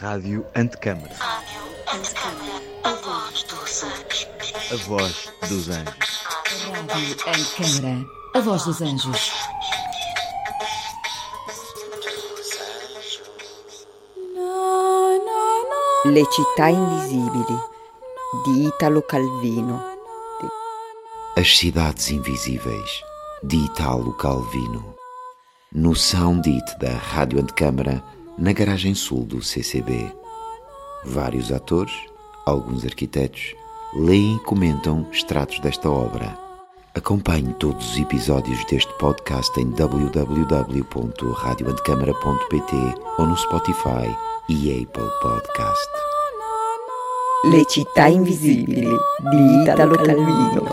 Rádio Antecâmara. Rádio Antecâmara, a voz dos anjos. A voz dos anjos. Rádio Antecâmara, a voz dos anjos. Le città invisibili di Italo Calvino. As Cidades Invisíveis, de Italo Calvino. No Soundit da Rádio Antecâmara, na garagem sul do CCB. Vários atores, alguns arquitetos, leem e comentam extratos desta obra. Acompanhe todos os episódios deste podcast em www.radioantecâmara.pt ou no Spotify e Apple Podcast. Le città invisibili di Italo Calvino.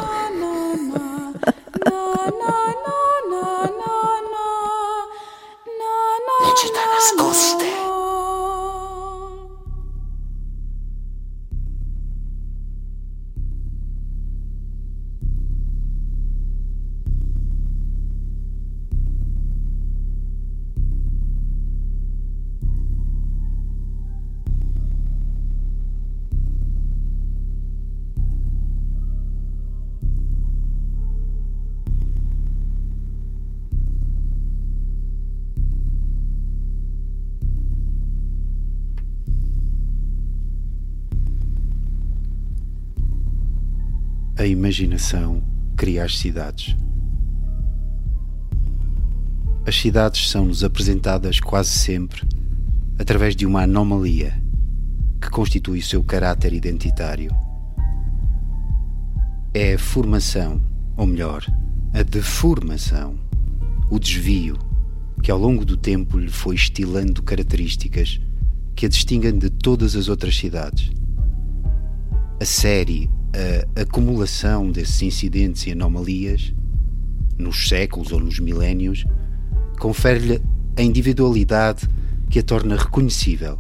Le città imaginação cria as cidades. As cidades são-nos apresentadas quase sempre através de uma anomalia que constitui o seu caráter identitário. É a formação, ou melhor, a deformação, o desvio, que ao longo do tempo lhe foi estilando características que a distinguem de todas as outras cidades. A série, a acumulação desses incidentes e anomalias, nos séculos ou nos milénios, confere-lhe a individualidade que a torna reconhecível,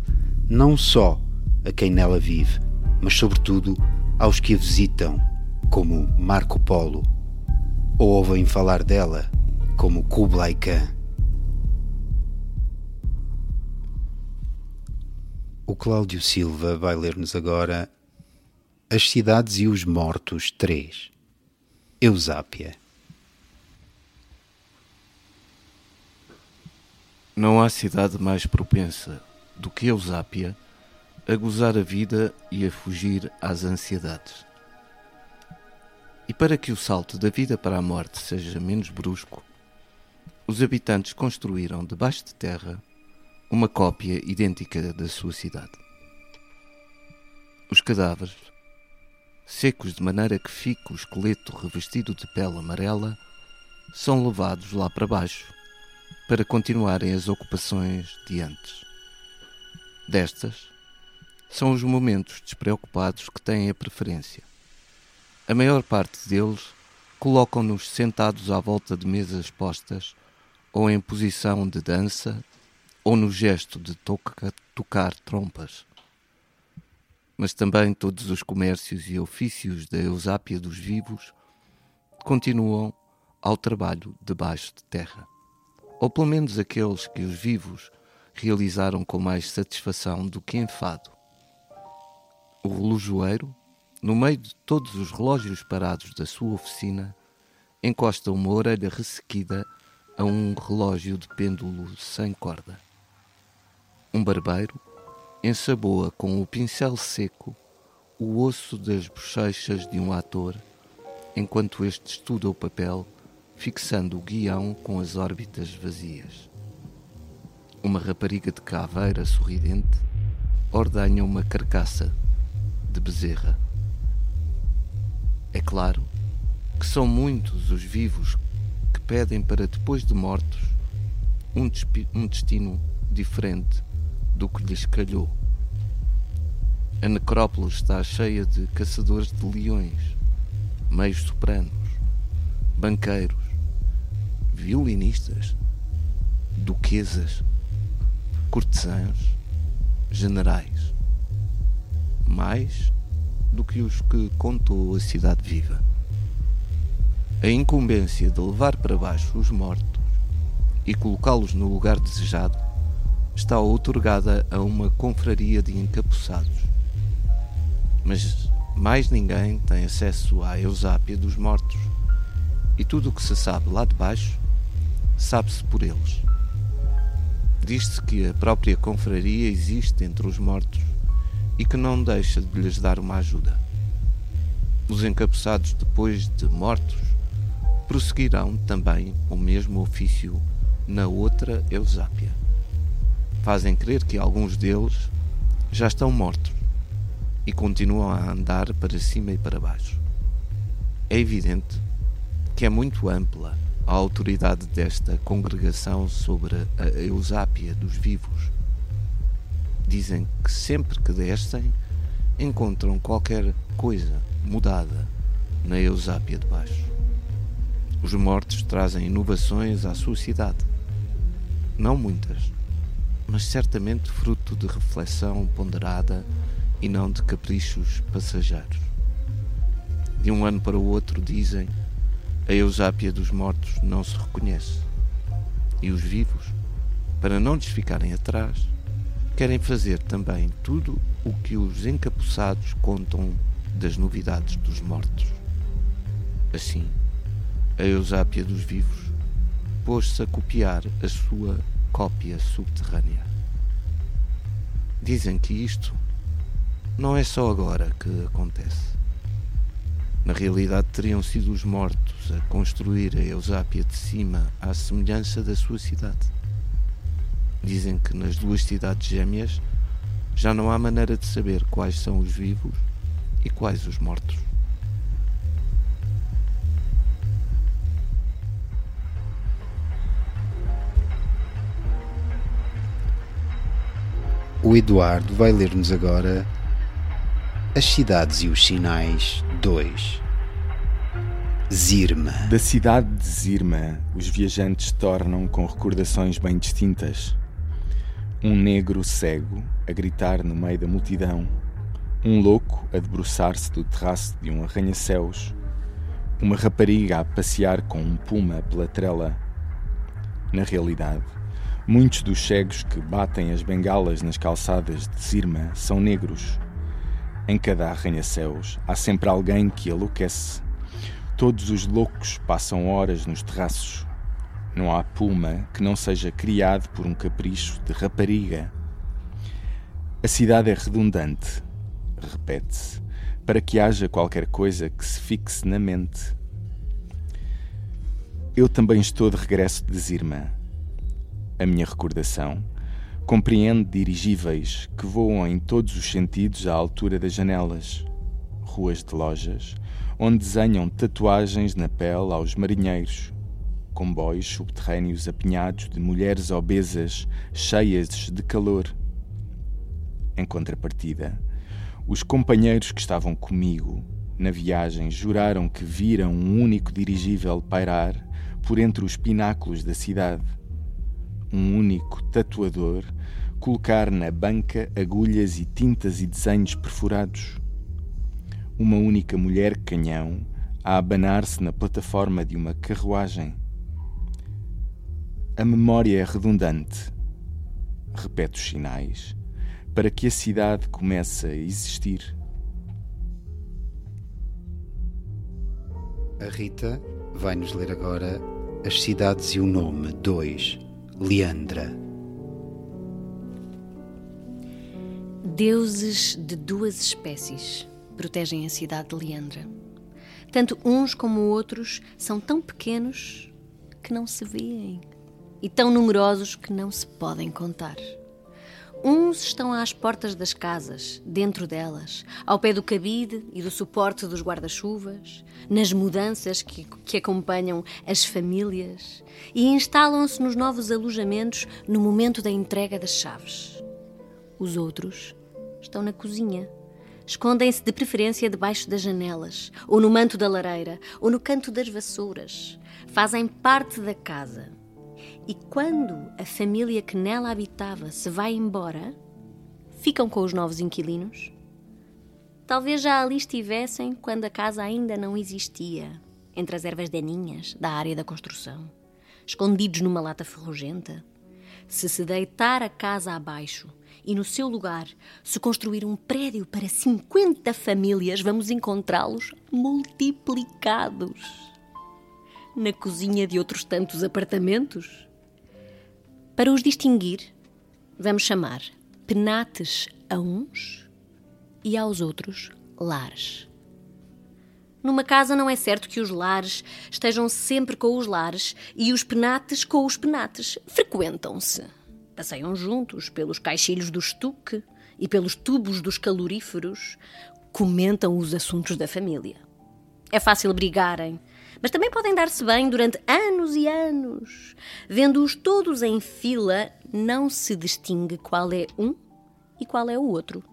não só a quem nela vive, mas sobretudo aos que a visitam, como Marco Polo, ou ouvem falar dela, como Kublai Khan. O Cláudio Silva vai ler-nos agora As Cidades e os Mortos 3 Eusápia Não há cidade mais propensa do que Eusápia a gozar a vida e a fugir às ansiedades. E para que o salto da vida para a morte seja menos brusco, os habitantes construíram debaixo de terra uma cópia idêntica da sua cidade. Os cadáveres, secos de maneira que fica o esqueleto revestido de pele amarela, são levados lá para baixo para continuarem as ocupações de antes. Destas, são os momentos despreocupados que têm a preferência. A maior parte deles colocam-nos sentados à volta de mesas postas ou em posição de dança ou no gesto de toca, tocar trompas. Mas também todos os comércios e ofícios da Eusápia dos vivos continuam ao trabalho debaixo de terra. Ou pelo menos aqueles que os vivos realizaram com mais satisfação do que enfado. O relojoeiro, no meio de todos os relógios parados da sua oficina, encosta uma orelha ressequida a um relógio de pêndulo sem corda. Um barbeiro ensaboa com o pincel seco o osso das bochechas de um ator, enquanto este estuda o papel, fixando o guião com as órbitas vazias. Uma rapariga de caveira sorridente ordenha uma carcaça de bezerra. É claro que são muitos os vivos que pedem para depois de mortos um, um destino diferente do que lhes calhou. A necrópole está cheia de caçadores de leões, meios sopranos, banqueiros, violinistas, duquesas, cortesãos, generais, mais do que os que contou a cidade viva. A incumbência de levar para baixo os mortos e colocá-los no lugar desejado está outorgada a uma confraria de encapuçados. Mas mais ninguém tem acesso à Eusápia dos mortos, e tudo o que se sabe lá de baixo sabe-se por eles. Diz-se que a própria confraria existe entre os mortos e que não deixa de lhes dar uma ajuda. Os encapuçados, depois de mortos, prosseguirão também o mesmo ofício na outra Eusápia. Fazem crer que alguns deles já estão mortos e continuam a andar para cima e para baixo. É evidente que é muito ampla a autoridade desta congregação sobre a Eusápia dos vivos. Dizem que sempre que descem encontram qualquer coisa mudada na Eusápia de baixo. Os mortos trazem inovações à sua cidade. Não muitas, mas certamente fruto de reflexão ponderada e não de caprichos passageiros. De um ano para o outro, dizem, a Eusápia dos mortos não se reconhece. E os vivos, para não lhes ficarem atrás, querem fazer também tudo o que os encapuçados contam das novidades dos mortos. Assim, a Eusápia dos vivos pôs-se a copiar a sua cópia subterrânea. Dizem que isto não é só agora que acontece. Na realidade, teriam sido os mortos a construir a Eusápia de cima à semelhança da sua cidade. Dizem que nas duas cidades gêmeas já não há maneira de saber quais são os vivos e quais os mortos. O Eduardo vai ler-nos agora As Cidades e os Sinais 2. Zirma. Da cidade de Zirma, os viajantes tornam com recordações bem distintas. Um negro cego a gritar no meio da multidão, um louco a debruçar-se do terraço de um arranha-céus, uma rapariga a passear com um puma pela trela. Na realidade, Muitos dos cegos que batem as bengalas nas calçadas de Zirma são negros. Em cada arranha-céus há sempre alguém que enlouquece. Todos os loucos passam horas nos terraços. Não há puma que não seja criado por um capricho de rapariga. A cidade é redundante, repete-se, para que haja qualquer coisa que se fixe na mente. Eu também estou de regresso de Zirma a minha recordação, compreende dirigíveis que voam em todos os sentidos à altura das janelas, ruas de lojas, onde desenham tatuagens na pele aos marinheiros, comboios subterrâneos apinhados de mulheres obesas cheias de calor. Em contrapartida, os companheiros que estavam comigo na viagem juraram que viram um único dirigível pairar por entre os pináculos da cidade um único tatuador colocar na banca agulhas e tintas e desenhos perfurados. Uma única mulher canhão a abanar-se na plataforma de uma carruagem. A memória é redundante. Repete os sinais para que a cidade comece a existir. A Rita vai nos ler agora As Cidades e o Nome 2 Leandra. Deuses de duas espécies protegem a cidade de Leandra. Tanto uns como outros são tão pequenos que não se veem e tão numerosos que não se podem contar. Uns estão às portas das casas, dentro delas, ao pé do cabide e do suporte dos guarda-chuvas, nas mudanças que, que acompanham as famílias e instalam-se nos novos alojamentos no momento da entrega das chaves. Os outros estão na cozinha. Escondem-se de preferência debaixo das janelas, ou no manto da lareira, ou no canto das vassouras. Fazem parte da casa e quando a família que nela habitava se vai embora, ficam com os novos inquilinos? Talvez já ali estivessem quando a casa ainda não existia, entre as ervas daninhas da área da construção, escondidos numa lata ferrugenta, Se se deitar a casa abaixo e no seu lugar se construir um prédio para 50 famílias, vamos encontrá-los multiplicados. Na cozinha de outros tantos apartamentos. Para os distinguir, vamos chamar penates a uns e aos outros lares. Numa casa não é certo que os lares estejam sempre com os lares e os penates com os penates. Frequentam-se. Passeiam juntos pelos caixilhos do estuque e pelos tubos dos caloríferos. Comentam os assuntos da família. É fácil brigarem, mas também podem dar-se bem durante anos e anos. Vendo-os todos em fila, não se distingue qual é um e qual é o outro.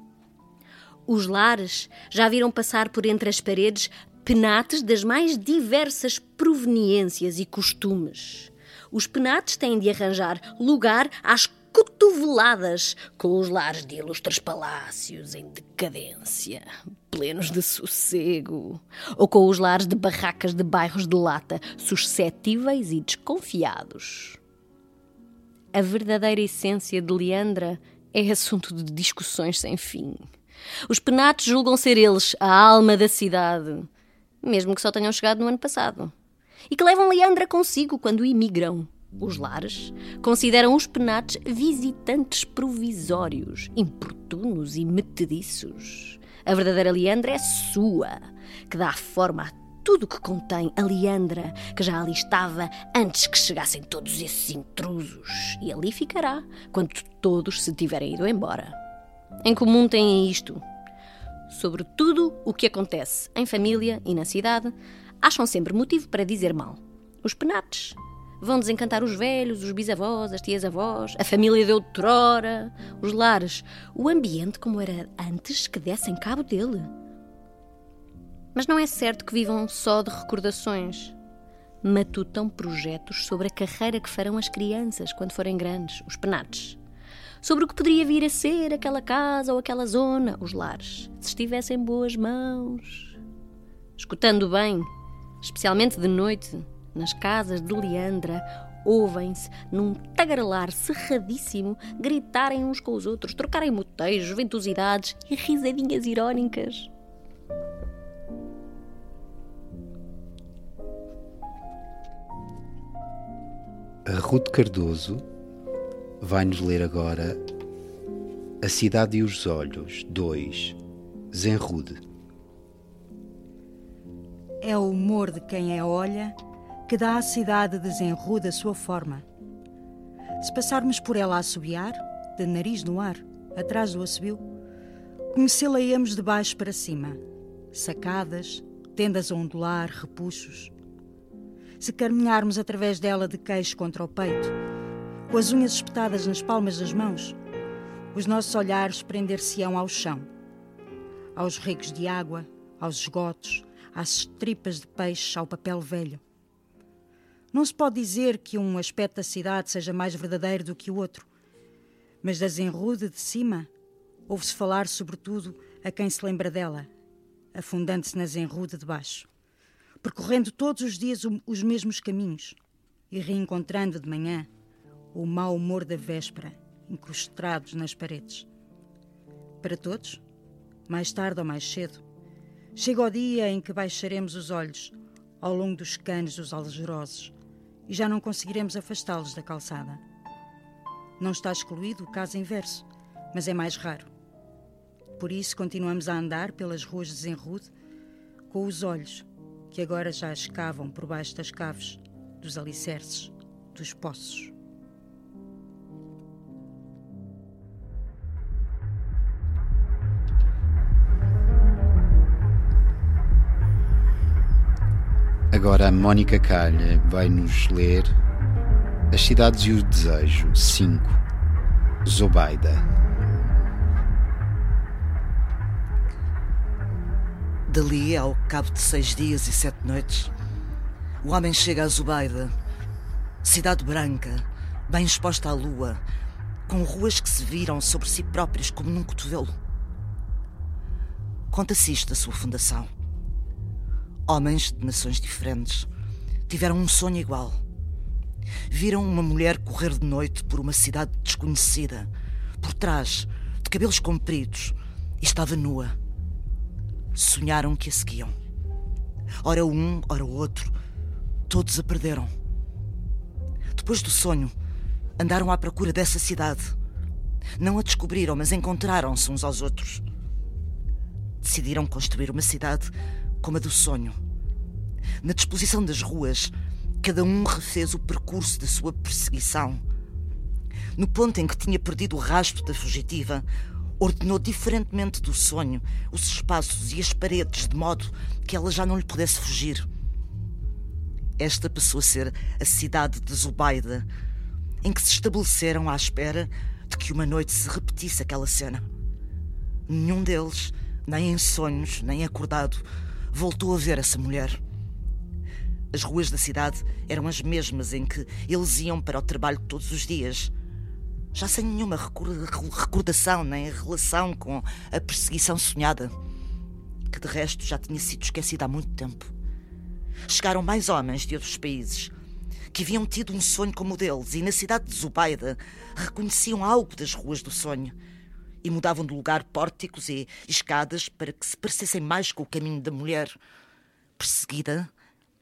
Os lares já viram passar por entre as paredes penates das mais diversas proveniências e costumes. Os penates têm de arranjar lugar às cotoveladas com os lares de ilustres palácios em decadência, plenos de sossego, ou com os lares de barracas de bairros de lata, suscetíveis e desconfiados. A verdadeira essência de Leandra é assunto de discussões sem fim. Os penates julgam ser eles a alma da cidade, mesmo que só tenham chegado no ano passado. E que levam Leandra consigo quando imigram. Os lares consideram os penates visitantes provisórios, importunos e metediços. A verdadeira Leandra é sua, que dá forma a tudo que contém a Leandra, que já ali estava antes que chegassem todos esses intrusos. E ali ficará, quando todos se tiverem ido embora. Em comum têm isto: sobre tudo o que acontece em família e na cidade, acham sempre motivo para dizer mal. Os penates vão desencantar os velhos, os bisavós, as tias-avós, a família de outrora, os lares, o ambiente como era antes que dessem cabo dele. Mas não é certo que vivam só de recordações. Matutam projetos sobre a carreira que farão as crianças quando forem grandes, os penates sobre o que poderia vir a ser aquela casa ou aquela zona, os lares, se estivessem em boas mãos. Escutando bem, especialmente de noite, nas casas de Leandra, ouvem-se, num tagarelar cerradíssimo, gritarem uns com os outros, trocarem motejos, ventosidades e risadinhas irónicas. A Ruth Cardoso vai-nos ler agora A Cidade e os Olhos 2 Zenrude. É o humor de quem a olha dá à cidade de Zenrude a sua forma. Se passarmos por ela a assobiar, de nariz no ar, atrás do assobio, conhecê-la-emos de baixo para cima, sacadas, tendas a ondular, repuxos. Se caminharmos através dela de queixo contra o peito, com as unhas espetadas nas palmas das mãos, os nossos olhares prender-se-ão ao chão, aos regos de água, aos esgotos, às estripas de peixe, ao papel velho. Não se pode dizer que um aspecto da cidade seja mais verdadeiro do que o outro, mas da Zenrude de cima ouve-se falar sobretudo a quem se lembra dela, afundando-se na Zenrude de baixo, percorrendo todos os dias os mesmos caminhos e reencontrando de manhã o mau humor da véspera, incrustados nas paredes. Para todos, mais tarde ou mais cedo, chega o dia em que baixaremos os olhos ao longo dos canos dos algerosos e já não conseguiremos afastá-los da calçada. Não está excluído o caso inverso, mas é mais raro. Por isso continuamos a andar pelas ruas de Zenrude com os olhos que agora já escavam por baixo das caves, dos alicerces, dos poços. Agora a Mónica Calha vai nos ler As Cidades e o Desejo 5 Zobaida Dali, ao cabo de seis dias e sete noites, o homem chega a Zubaida, cidade branca, bem exposta à lua, com ruas que se viram sobre si próprias como num cotovelo. Conta-se isto da sua fundação. Homens de nações diferentes tiveram um sonho igual. Viram uma mulher correr de noite por uma cidade desconhecida, por trás, de cabelos compridos, e estava nua. Sonharam que a seguiam. Ora um, ora outro, todos a perderam. Depois do sonho, andaram à procura dessa cidade. Não a descobriram, mas encontraram-se uns aos outros. Decidiram construir uma cidade como a do sonho. Na disposição das ruas, cada um refez o percurso da sua perseguição. No ponto em que tinha perdido o rastro da fugitiva, ordenou diferentemente do sonho os espaços e as paredes, de modo que ela já não lhe pudesse fugir. Esta passou a ser a cidade de Zubaida, em que se estabeleceram à espera de que uma noite se repetisse aquela cena. Nenhum deles, nem em sonhos, nem acordado, voltou a ver essa mulher. As ruas da cidade eram as mesmas em que eles iam para o trabalho todos os dias, já sem nenhuma recordação nem relação com a perseguição sonhada, que de resto já tinha sido esquecida há muito tempo. Chegaram mais homens de outros países que haviam tido um sonho como o deles e na cidade de Zubaida reconheciam algo das ruas do sonho e mudavam de lugar pórticos e escadas para que se parecessem mais com o caminho da mulher perseguida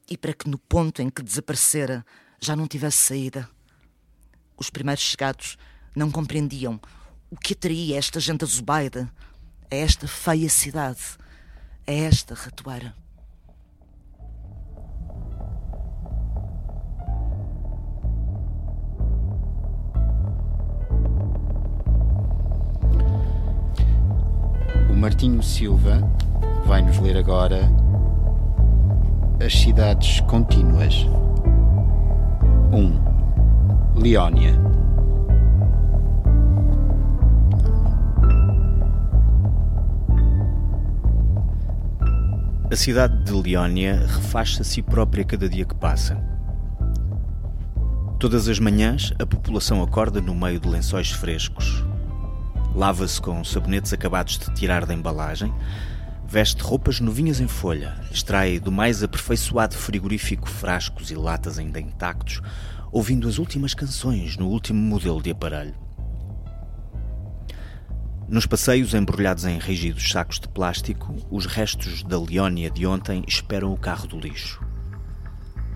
e para que no ponto em que desaparecera já não tivesse saída. Os primeiros chegados não compreendiam o que atraía esta gente azubaida a esta feia cidade, a esta ratoeira. Martinho Silva vai nos ler agora as cidades contínuas. 1. Um, Leónia. A cidade de Leónia refaz-se a si própria cada dia que passa. Todas as manhãs, a população acorda no meio de lençóis frescos. Lava-se com sabonetes acabados de tirar da embalagem, Veste roupas novinhas em folha, extrai do mais aperfeiçoado frigorífico frascos e latas ainda intactos, ouvindo as últimas canções no último modelo de aparelho. Nos passeios embrulhados em rígidos sacos de plástico, os restos da Leónia de ontem esperam o carro do lixo.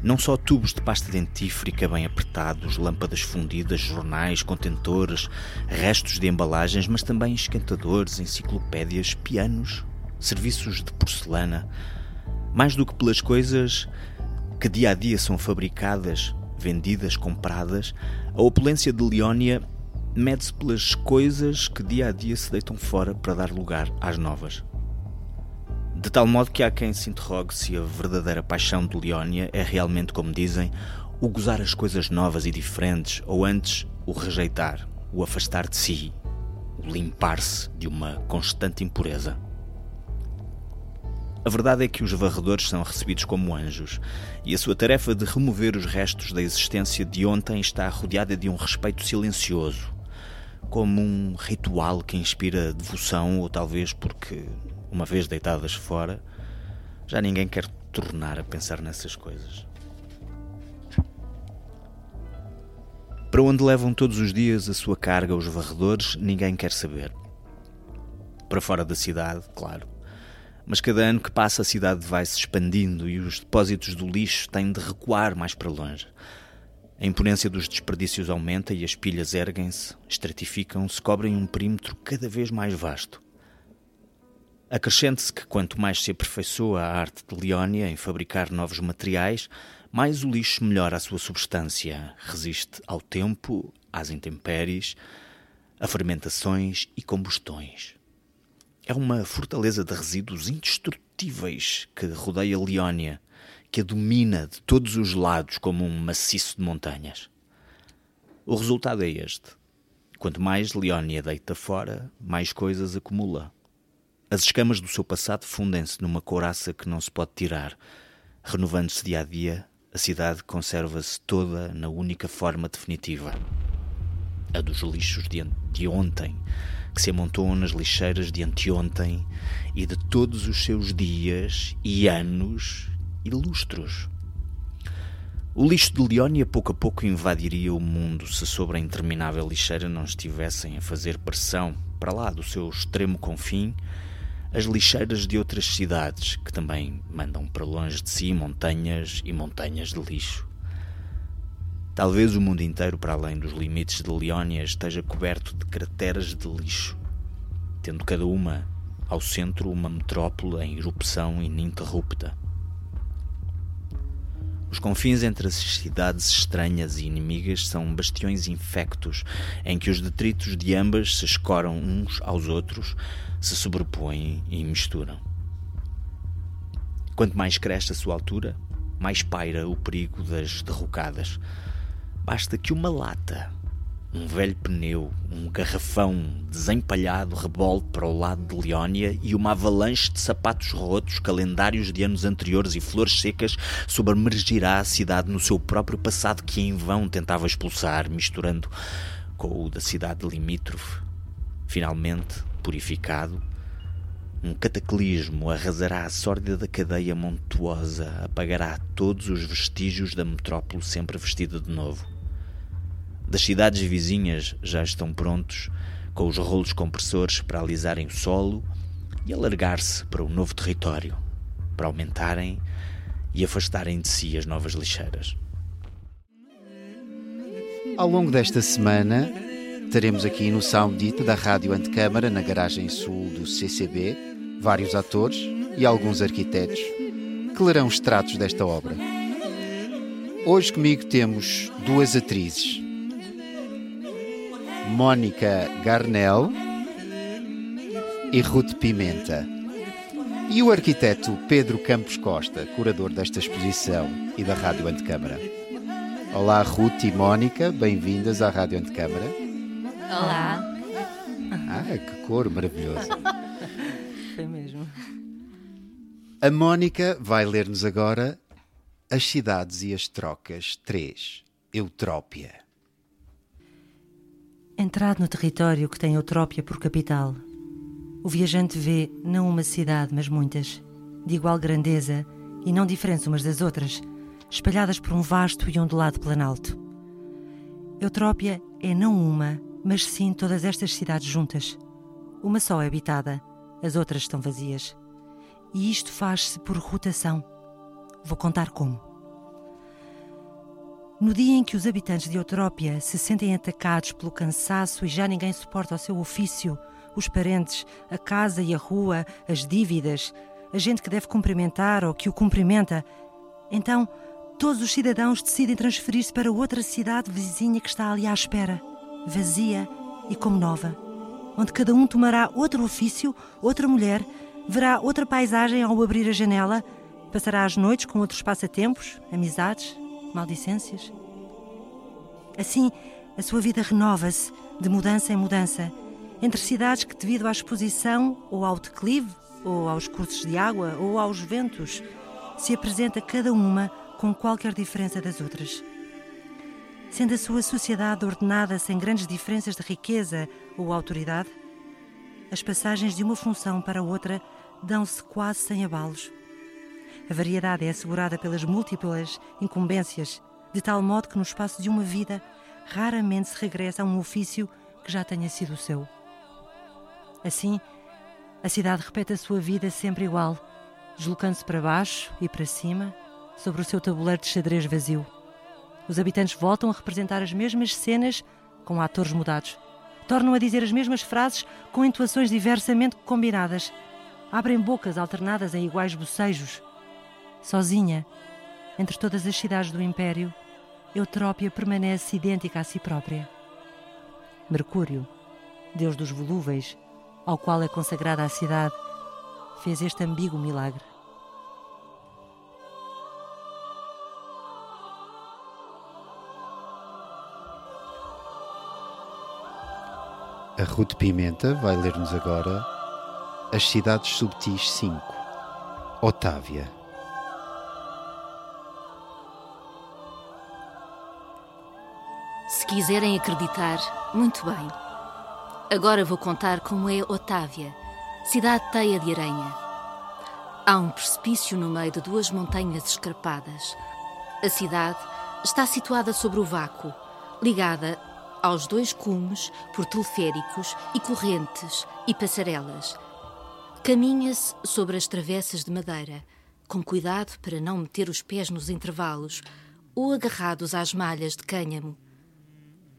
Não só tubos de pasta dentífrica bem apertados, lâmpadas fundidas, jornais, contentores, restos de embalagens, mas também esquentadores, enciclopédias, pianos, serviços de porcelana, mais do que pelas coisas que dia a dia são fabricadas, vendidas, compradas, a opulência de Leónia mede-se pelas coisas que dia a dia se deitam fora para dar lugar às novas. De tal modo que há quem se interrogue se a verdadeira paixão de Leónia é realmente, como dizem, o gozar as coisas novas e diferentes, ou antes, o rejeitar, o afastar de si, o limpar-se de uma constante impureza. A verdade é que os varredores são recebidos como anjos, e a sua tarefa de remover os restos da existência de ontem está rodeada de um respeito silencioso, como um ritual que inspira devoção, ou talvez porque, uma vez deitadas fora, já ninguém quer tornar a pensar nessas coisas. Para onde levam todos os dias a sua carga os varredores, ninguém quer saber. Para fora da cidade, claro mas cada ano que passa a cidade vai se expandindo e os depósitos do lixo têm de recuar mais para longe. A imponência dos desperdícios aumenta e as pilhas erguem-se, estratificam-se, cobrem um perímetro cada vez mais vasto. Acrescente-se que quanto mais se aperfeiçoa a arte de Leónia em fabricar novos materiais, mais o lixo melhora a sua substância, resiste ao tempo, às intempéries, a fermentações e combustões. É uma fortaleza de resíduos indestrutíveis que rodeia Leónia, que a domina de todos os lados como um maciço de montanhas. O resultado é este. Quanto mais Leónia deita fora, mais coisas acumula. As escamas do seu passado fundem-se numa couraça que não se pode tirar. Renovando-se dia a dia, a cidade conserva-se toda na única forma definitiva. A dos lixos de, de ontem, que se amontoam nas lixeiras de anteontem e de todos os seus dias e anos e lustros. O lixo de Leónia pouco a pouco invadiria o mundo se sobre a interminável lixeira não estivessem a fazer pressão para lá do seu extremo confim as lixeiras de outras cidades que também mandam para longe de si montanhas e montanhas de lixo. Talvez o mundo inteiro, para além dos limites de Leónia, esteja coberto de crateras de lixo, tendo cada uma ao centro uma metrópole em erupção ininterrupta. Os confins entre as cidades estranhas e inimigas são bastiões infectos em que os detritos de ambas se escoram uns aos outros, se sobrepõem e misturam. Quanto mais cresce a sua altura, mais paira o perigo das derrocadas. Basta que uma lata um velho pneu, um garrafão desempalhado rebolte para o lado de Leónia e uma avalanche de sapatos rotos, calendários de anos anteriores e flores secas sobremergirá a cidade no seu próprio passado que em vão tentava expulsar, misturando com o da cidade limítrofe. Finalmente, purificado, um cataclismo arrasará a sórdida cadeia montuosa, apagará todos os vestígios da metrópole sempre vestida de novo das cidades vizinhas já estão prontos, com os rolos compressores para alisarem o solo e alargar-se para o novo território, para aumentarem e afastarem de si as novas lixeiras. Ao longo desta semana, teremos aqui no Soundit da Rádio Antecâmara, na garagem sul do CCB, vários atores e alguns arquitetos que lerão extratos desta obra. Hoje comigo temos duas atrizes, Mónica Garnel e Ruth Pimenta. E o arquiteto Pedro Campos Costa, curador desta exposição e da Rádio Antecâmara. Olá, Ruth e Mónica, bem-vindas à Rádio Antecâmara. Olá. Ah, que cor maravilhoso. Foi mesmo. A Mónica vai ler-nos agora As Cidades e as Trocas 3, Eutrópia. Entrado no território que tem Eutrópia por capital, o viajante vê não uma cidade, mas muitas, de igual grandeza e não diferentes umas das outras, espalhadas por um vasto e ondulado planalto. Eutrópia é não uma, mas sim todas estas cidades juntas. Uma só é habitada, as outras estão vazias. E isto faz-se por rotação. Vou contar como. No dia em que os habitantes de Eutrópia se sentem atacados pelo cansaço e já ninguém suporta o seu ofício, os parentes, a casa e a rua, as dívidas, a gente que deve cumprimentar ou que o cumprimenta, então todos os cidadãos decidem transferir-se para outra cidade vizinha que está ali à espera, vazia e como nova, onde cada um tomará outro ofício, outra mulher, verá outra paisagem ao abrir a janela, passará as noites com outros passatempos, amizades, maldicências. Assim, a sua vida renova-se de mudança em mudança, entre cidades que, devido à exposição ou ao declive, ou aos cursos de água, ou aos ventos, se apresenta cada uma com qualquer diferença das outras. Sendo a sua sociedade ordenada sem grandes diferenças de riqueza ou autoridade, as passagens de uma função para outra dão-se quase sem abalos. A variedade é assegurada pelas múltiplas incumbências, de tal modo que no espaço de uma vida raramente se regressa a um ofício que já tenha sido seu. Assim, a cidade repete a sua vida sempre igual, deslocando-se para baixo e para cima sobre o seu tabuleiro de xadrez vazio. Os habitantes voltam a representar as mesmas cenas com atores mudados. Tornam a dizer as mesmas frases com entoações diversamente combinadas. Abrem bocas alternadas em iguais bocejos sozinha, entre todas as cidades do Império, Eutrópia permanece idêntica a si própria. Mercúrio, deus dos volúveis, ao qual é consagrada a cidade, fez este ambíguo milagre. A Ruth Pimenta vai ler-nos agora As Cidades Subtis 5, Otávia. Se quiserem acreditar, muito bem. Agora vou contar como é Otávia, cidade teia de aranha. Há um precipício no meio de duas montanhas escarpadas. A cidade está situada sobre o vácuo, ligada aos dois cumes por teleféricos e correntes e passarelas. Caminha-se sobre as travessas de madeira, com cuidado para não meter os pés nos intervalos ou agarrados às malhas de cânhamo.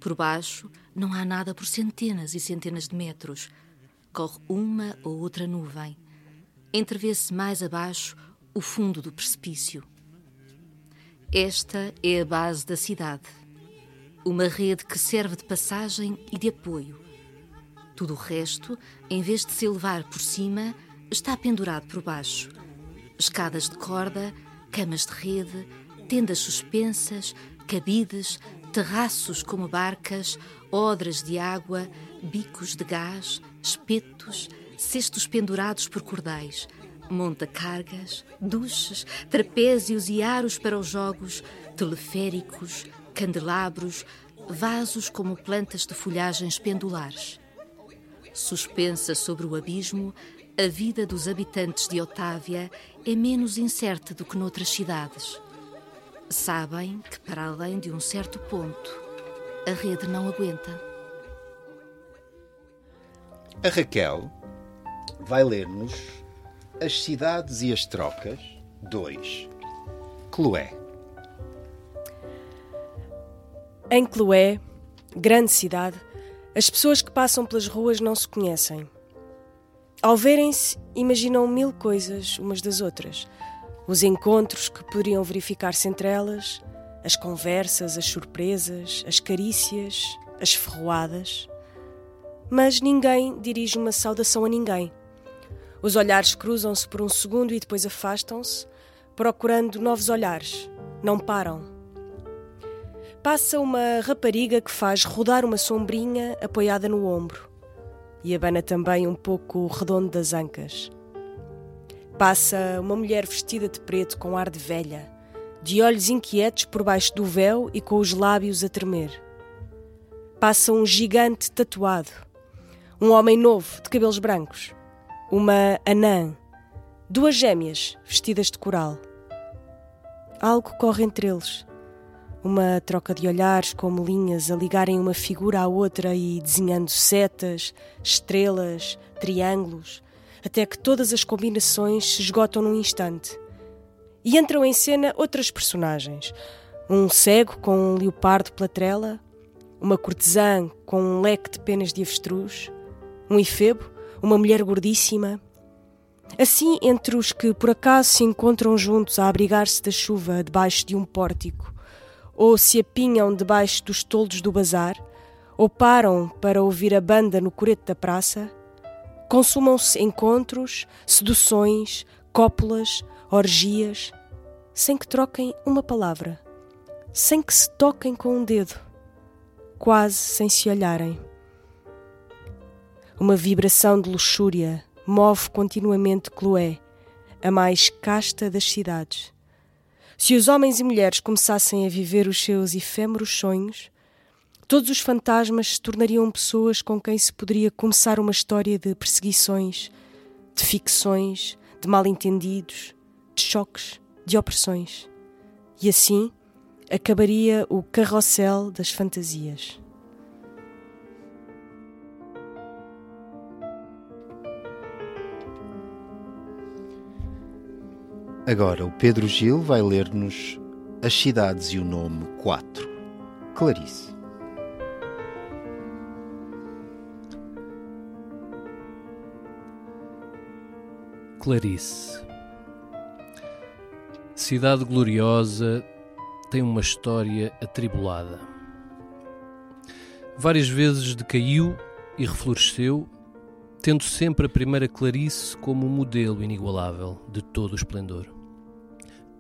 Por baixo não há nada por centenas e centenas de metros. Corre uma ou outra nuvem. Entrevê-se mais abaixo o fundo do precipício. Esta é a base da cidade. Uma rede que serve de passagem e de apoio. Tudo o resto, em vez de se elevar por cima, está pendurado por baixo. Escadas de corda, camas de rede, tendas suspensas, cabides, terraços como barcas, odras de água, bicos de gás, espetos, cestos pendurados por cordéis, monta-cargas, duches, trapézios e aros para os jogos, teleféricos, candelabros, vasos como plantas de folhagens pendulares. Suspensa sobre o abismo, a vida dos habitantes de Otávia é menos incerta do que noutras cidades. Sabem que, para além de um certo ponto, a rede não aguenta. A Raquel vai ler-nos As Cidades e as Trocas 2. Cloé. Em Cloé, grande cidade, as pessoas que passam pelas ruas não se conhecem. Ao verem-se, imaginam mil coisas umas das outras. Os encontros que poderiam verificar-se entre elas, as conversas, as surpresas, as carícias, as ferroadas. Mas ninguém dirige uma saudação a ninguém. Os olhares cruzam-se por um segundo e depois afastam-se, procurando novos olhares. Não param. Passa uma rapariga que faz rodar uma sombrinha apoiada no ombro e abana também um pouco o redondo das ancas. Passa uma mulher vestida de preto com ar de velha, de olhos inquietos por baixo do véu e com os lábios a tremer. Passa um gigante tatuado, um homem novo de cabelos brancos, uma anã, duas gêmeas vestidas de coral. Algo corre entre eles uma troca de olhares como linhas a ligarem uma figura à outra e desenhando setas, estrelas, triângulos, até que todas as combinações se esgotam num instante. E entram em cena outras personagens. Um cego com um leopardo pela trela, uma cortesã com um leque de penas de avestruz, um efebo, uma mulher gordíssima. Assim, entre os que por acaso se encontram juntos a abrigar-se da chuva debaixo de um pórtico, ou se apinham debaixo dos toldos do bazar, ou param para ouvir a banda no coreto da praça, consumam-se encontros, seduções, cópulas, orgias, sem que troquem uma palavra, sem que se toquem com um dedo, quase sem se olharem. Uma vibração de luxúria move continuamente Chloé, a mais casta das cidades. Se os homens e mulheres começassem a viver os seus efêmeros sonhos, todos os fantasmas se tornariam pessoas com quem se poderia começar uma história de perseguições, de ficções, de mal-entendidos, de choques, de opressões. E assim acabaria o carrossel das fantasias. Agora o Pedro Gil vai ler-nos As Cidades e o Nome 4. Clarice. Clarice. Cidade gloriosa tem uma história atribulada. Várias vezes decaiu e refloresceu tendo sempre a primeira Clarice como modelo inigualável de todo o esplendor,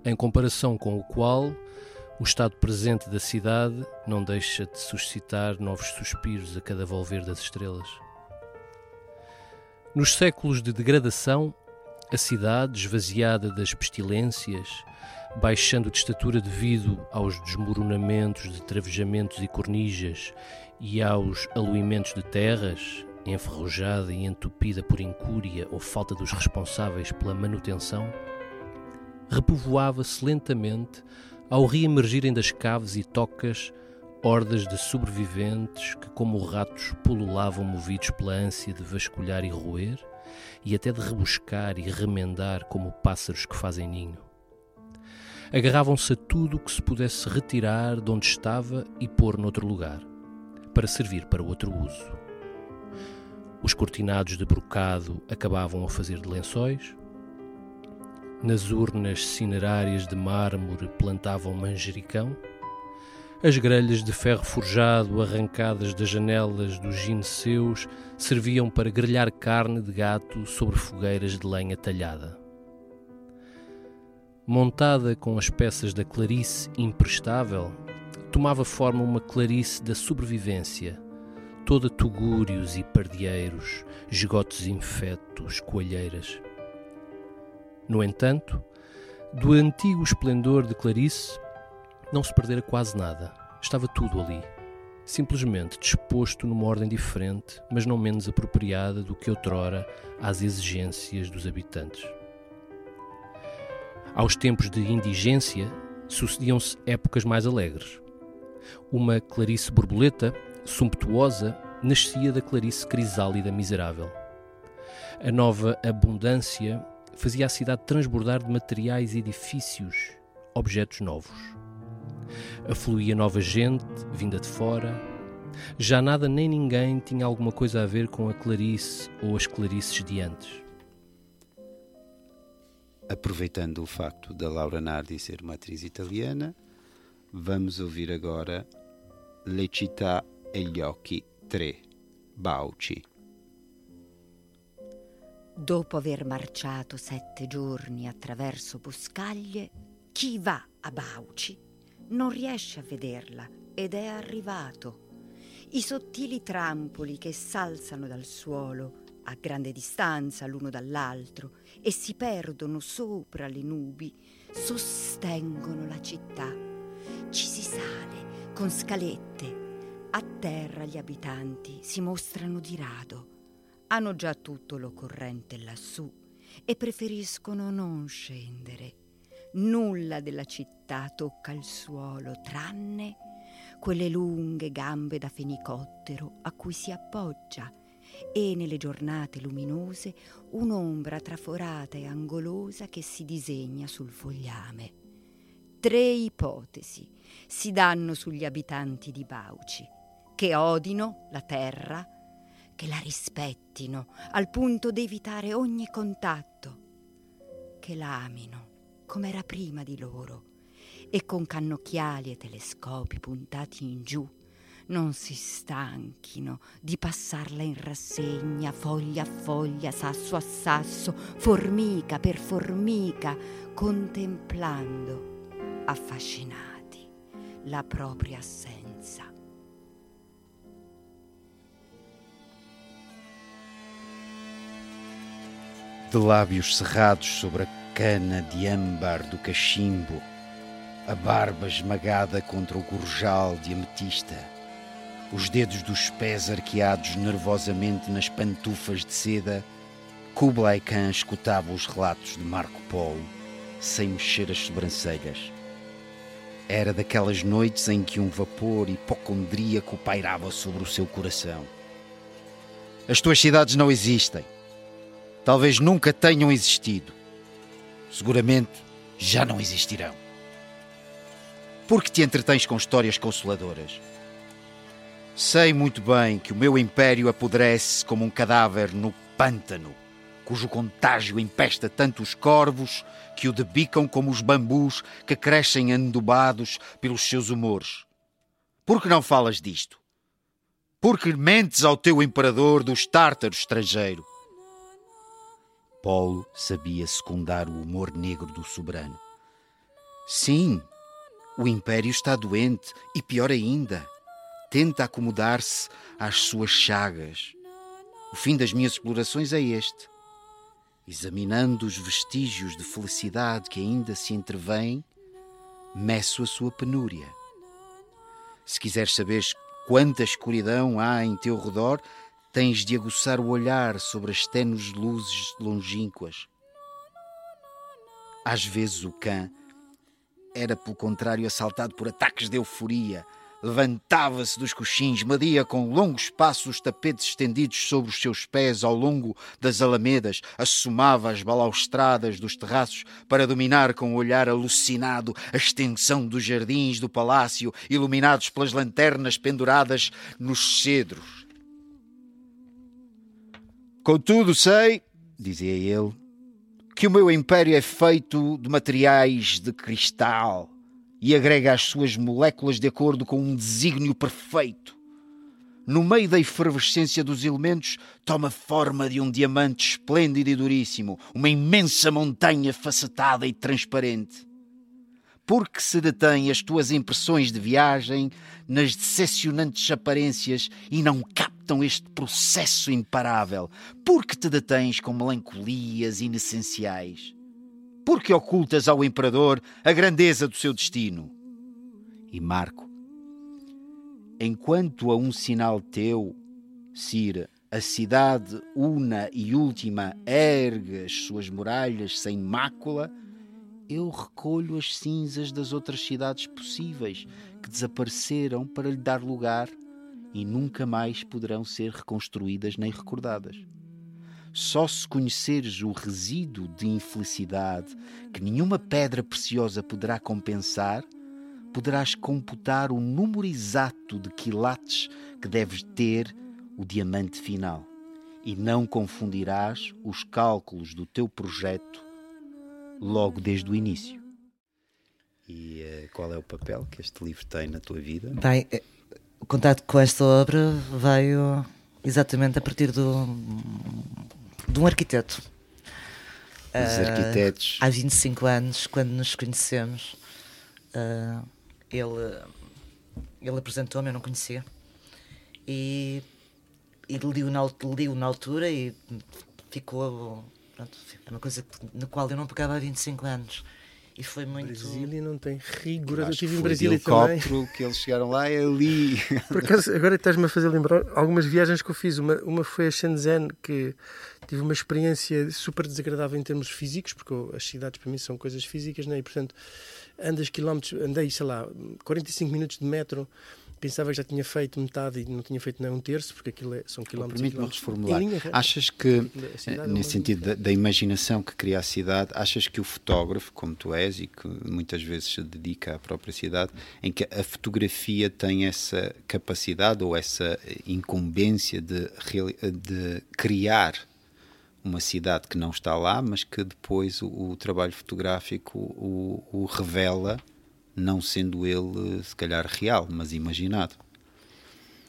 em comparação com o qual o estado presente da cidade não deixa de suscitar novos suspiros a cada volver das estrelas. Nos séculos de degradação, a cidade, esvaziada das pestilências, baixando de estatura devido aos desmoronamentos de travejamentos e cornijas e aos aluimentos de terras, enferrujada e entupida por incúria ou falta dos responsáveis pela manutenção, repovoava-se lentamente ao reemergirem das caves e tocas hordas de sobreviventes que, como ratos, pululavam movidos pela ânsia de vasculhar e roer, e até de rebuscar e remendar como pássaros que fazem ninho. Agarravam-se a tudo o que se pudesse retirar de onde estava e pôr noutro lugar, para servir para outro uso. Os cortinados de brocado acabavam a fazer de lençóis, nas urnas cinerárias de mármore plantavam manjericão, as grelhas de ferro forjado arrancadas das janelas dos gineceus serviam para grelhar carne de gato sobre fogueiras de lenha talhada. Montada com as peças da clarice imprestável, tomava forma uma clarice da sobrevivência, toda tugúrios e pardieiros, esgotos infetos, coalheiras. No entanto, do antigo esplendor de Clarice não se perdera quase nada. Estava tudo ali. Simplesmente disposto numa ordem diferente, mas não menos apropriada do que outrora às exigências dos habitantes. Aos tempos de indigência sucediam-se épocas mais alegres. Uma Clarice borboleta, sumptuosa, nascia da Clarice crisálida miserável. A nova abundância fazia a cidade transbordar de materiais e edifícios, objetos novos. Afluía nova gente, vinda de fora. Já nada nem ninguém tinha alguma coisa a ver com a Clarice ou as Clarices de antes. Aproveitando o facto da Laura Nardi ser uma atriz italiana, vamos ouvir agora Le città e gli occhi 3, Bauci. Dopo aver marciato sette giorni attraverso boscaglie, chi va a Bauci non riesce a vederla ed è arrivato. I sottili trampoli che s'alzano dal suolo a grande distanza l'uno dall'altro e si perdono sopra le nubi sostengono la città. Ci si sale con scalette. A terra gli abitanti si mostrano di rado hanno già tutto l'occorrente lassù e preferiscono non scendere. Nulla della città tocca il suolo, tranne quelle lunghe gambe da fenicottero a cui si appoggia e nelle giornate luminose un'ombra traforata e angolosa che si disegna sul fogliame. Tre ipotesi si danno sugli abitanti di Bauci, che odino la terra, che la rispettino al punto da evitare ogni contatto, che l'amino era prima di loro e con cannocchiali e telescopi puntati in giù non si stanchino di passarla in rassegna, foglia a foglia, sasso a sasso, formica per formica, contemplando, affascinati, la propria assenza. de lábios cerrados sobre a cana de âmbar do cachimbo, a barba esmagada contra o gorjal de ametista, os dedos dos pés arqueados nervosamente nas pantufas de seda, Kublai Khan escutava os relatos de Marco Polo, sem mexer as sobrancelhas. Era daquelas noites em que um vapor hipocondríaco pairava sobre o seu coração. As tuas cidades não existem talvez nunca tenham existido. Seguramente já não existirão. Por que te entretens com histórias consoladoras? Sei muito bem que o meu império apodrece como um cadáver no pântano, cujo contágio empesta tanto os corvos que o debicam como os bambus que crescem anubados pelos seus humores. Por que não falas disto? Por que mentes ao teu imperador dos tártaros estrangeiro? Paulo sabia secundar o humor negro do soberano. Sim, o império está doente e, pior ainda, tenta acomodar-se às suas chagas. O fim das minhas explorações é este. Examinando os vestígios de felicidade que ainda se entrevêm, meço a sua penúria. Se quiseres saber quanta escuridão há em teu redor, tens de aguçar o olhar sobre as tenues luzes longínquas. Às vezes o cã era, pelo contrário, assaltado por ataques de euforia. Levantava-se dos coxins, media com longos passos os tapetes estendidos sobre os seus pés ao longo das alamedas, assomava as balaustradas dos terraços para dominar com o olhar alucinado a extensão dos jardins do palácio, iluminados pelas lanternas penduradas nos cedros. Contudo, sei, dizia ele, que o meu império é feito de materiais de cristal e agrega as suas moléculas de acordo com um desígnio perfeito. No meio da efervescência dos elementos, toma forma de um diamante esplêndido e duríssimo, uma imensa montanha facetada e transparente. Porque se detém as tuas impressões de viagem nas decepcionantes aparências e não captam este processo imparável? Porque te detens com melancolias inessenciais? Porque ocultas ao imperador a grandeza do seu destino? E Marco, enquanto a um sinal teu, Cira, a cidade una e última ergue as suas muralhas sem mácula, eu recolho as cinzas das outras cidades possíveis que desapareceram para lhe dar lugar e nunca mais poderão ser reconstruídas nem recordadas. Só se conheceres o resíduo de infelicidade que nenhuma pedra preciosa poderá compensar, poderás computar o número exato de quilates que deves ter o diamante final. E não confundirás os cálculos do teu projeto logo desde o início. E uh, qual é o papel que este livro tem na tua vida? Bem, eh, o contato com esta obra veio exatamente a partir do, de um arquiteto. Os uh, arquitetos. Há 25 anos, quando nos conhecemos, uh, ele, ele apresentou-me, eu não conhecia, e, e li-o na, na altura e ficou Pronto, é uma coisa na qual eu não pegava há 25 anos. E foi muito. Brasília não tem rigor. Eu, estive em Brasília também. que eles chegaram lá é ali. Por acaso, agora estás-me a fazer lembrar algumas viagens que eu fiz. Uma, uma foi a Shenzhen, que tive uma experiência super desagradável em termos físicos, porque as cidades para mim são coisas físicas, né? e portanto andas quilómetros, andei, sei lá, 45 minutos de metro pensava que já tinha feito metade e não tinha feito nem um terço, porque aquilo é, são quilómetros. Permite-me reformular. Achas que, é nesse sentido da, da, imaginação que cria a cidade, achas que o fotógrafo, como tu és e que muitas vezes se dedica à própria cidade, em que a fotografia tem essa capacidade ou essa incumbência de, de criar uma cidade que não está lá, mas que depois o, o trabalho fotográfico o, o revela não sendo ele, se calhar, real, mas imaginado.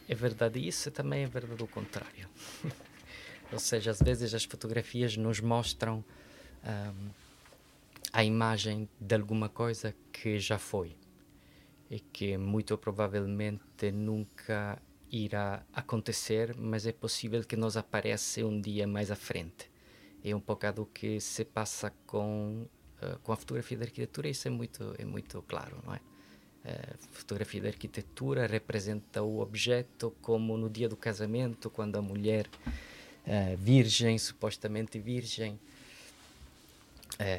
É verdade isso, também é verdade o contrário. Ou seja, às vezes as fotografias nos mostram um, a imagem de alguma coisa que já foi e que muito provavelmente nunca irá acontecer, mas é possível que nos apareça um dia mais à frente. É um bocado o que se passa com eh, com a fotografia da arquitetura isso é muito é muito claro não é? Uh, fotografia da arquitetura representa o objeto como no dia do casamento quando a mulher uh, virgem supostamente virgem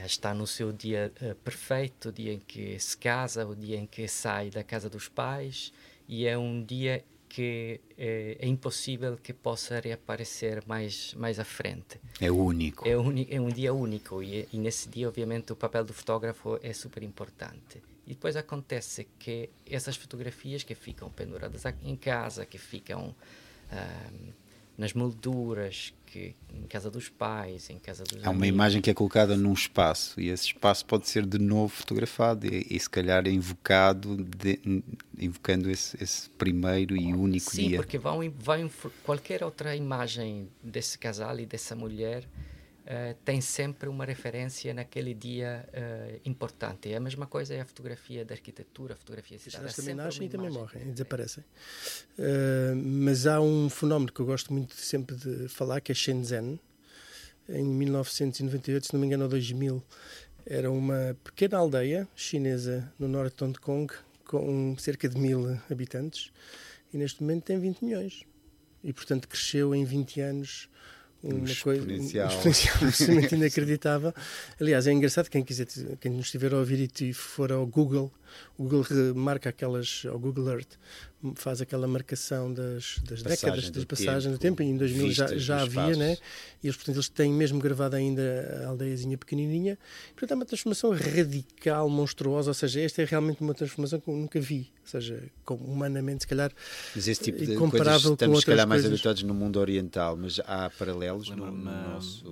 está no seu dia perfeito o dia em que se casa o dia em que sai da casa dos pais e é um dia que é, é, impossível que possa reaparecer mais mais à frente. É único. É, é um dia único e, e, nesse dia, obviamente, o papel do fotógrafo é super importante. E depois acontece que essas fotografias que ficam penduradas em casa, que ficam ah, nas molduras, que em casa dos pais, em casa dos Há uma imagem que é colocada num espaço e esse espaço pode ser de novo fotografado e, e se calhar invocado, de, invocando esse, esse, primeiro e único Sim, dia. Sim, porque vão, vão, qualquer outra imagem desse casal e dessa mulher Uh, tem sempre uma referência naquele dia uh, importante. É a mesma coisa é a fotografia da arquitetura, a fotografia da cidade. Elas também nascem e também morrem, e desaparecem. Uh, mas há um fenómeno que eu gosto muito sempre de falar, que é Shenzhen. Em 1998, se não me engano, ou 2000, era uma pequena aldeia chinesa no norte de Hong Kong, com cerca de mil habitantes, e neste momento tem 20 milhões. E, portanto, cresceu em 20 anos uma um coisa exponencial. exponencial absolutamente inacreditável. Aliás, é engraçado quem quiser, quem nos estiver a ouvir e for ao Google, o Google marca aquelas, ao Google Earth, faz aquela marcação das, das décadas, das passagens do tempo, e em 2000 já, já havia, né? E eles, portanto, eles têm mesmo gravado ainda a aldeiazinha pequenininha. Portanto, é uma transformação radical, monstruosa, ou seja, esta é realmente uma transformação que eu nunca vi, ou seja, humanamente, se calhar, mas esse tipo de comparável coisas, estamos, com se calhar, outras mais coisas. habituados no mundo oriental, mas há paralelos no, no nosso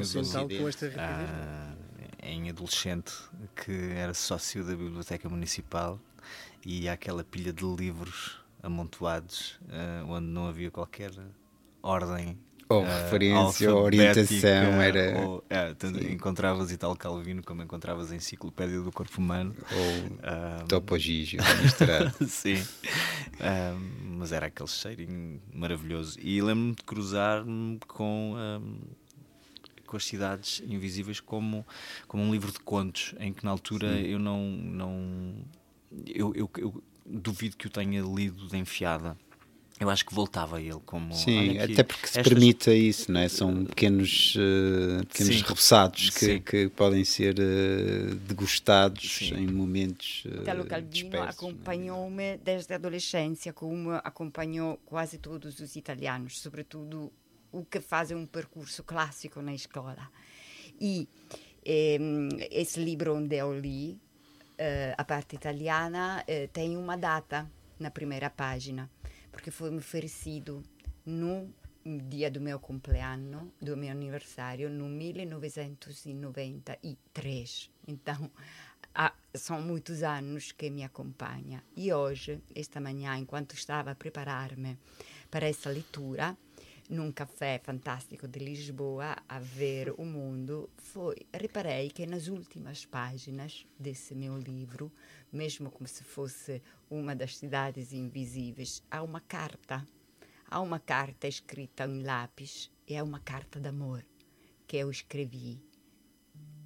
ocidental com esta ah, em adolescente que era sócio da biblioteca municipal e aquela pilha de livros amontoados uh, onde não havia qualquer ordem ou uh, referência ou orientação era ou, é, tanto, encontravas Italo Calvino como encontravas a enciclopédia do corpo humano. Ou um, Topo Gigio sim. Um, mas era aquele cheirinho maravilhoso. E lembro-me de cruzar-me com um, com as cidades invisíveis como como um livro de contos em que na altura Sim. eu não não eu, eu, eu, duvido que o tenha lido de enfiada eu acho que voltava a ele como sim até porque se estas... permite isso não é são pequenos uh, pequenos sim. repassados que, que podem ser uh, degustados sim. em momentos uh, Italo Calvino acompanhou-me desde a adolescência como acompanhou quase todos os italianos sobretudo o que fazem um percurso clássico na escola. E ehm, esse livro onde eu li, uh, a parte italiana, uh, tem uma data na primeira página, porque foi me oferecido no dia do meu compleanno, do meu aniversário, no 1993. Então, há, são muitos anos que me acompanha. E hoje, esta manhã, enquanto estava a preparar-me para essa leitura, num café fantástico de Lisboa a ver o mundo, foi, reparei que nas últimas páginas desse meu livro, mesmo como se fosse uma das cidades invisíveis, há uma carta. Há uma carta escrita em lápis e é uma carta de amor que eu escrevi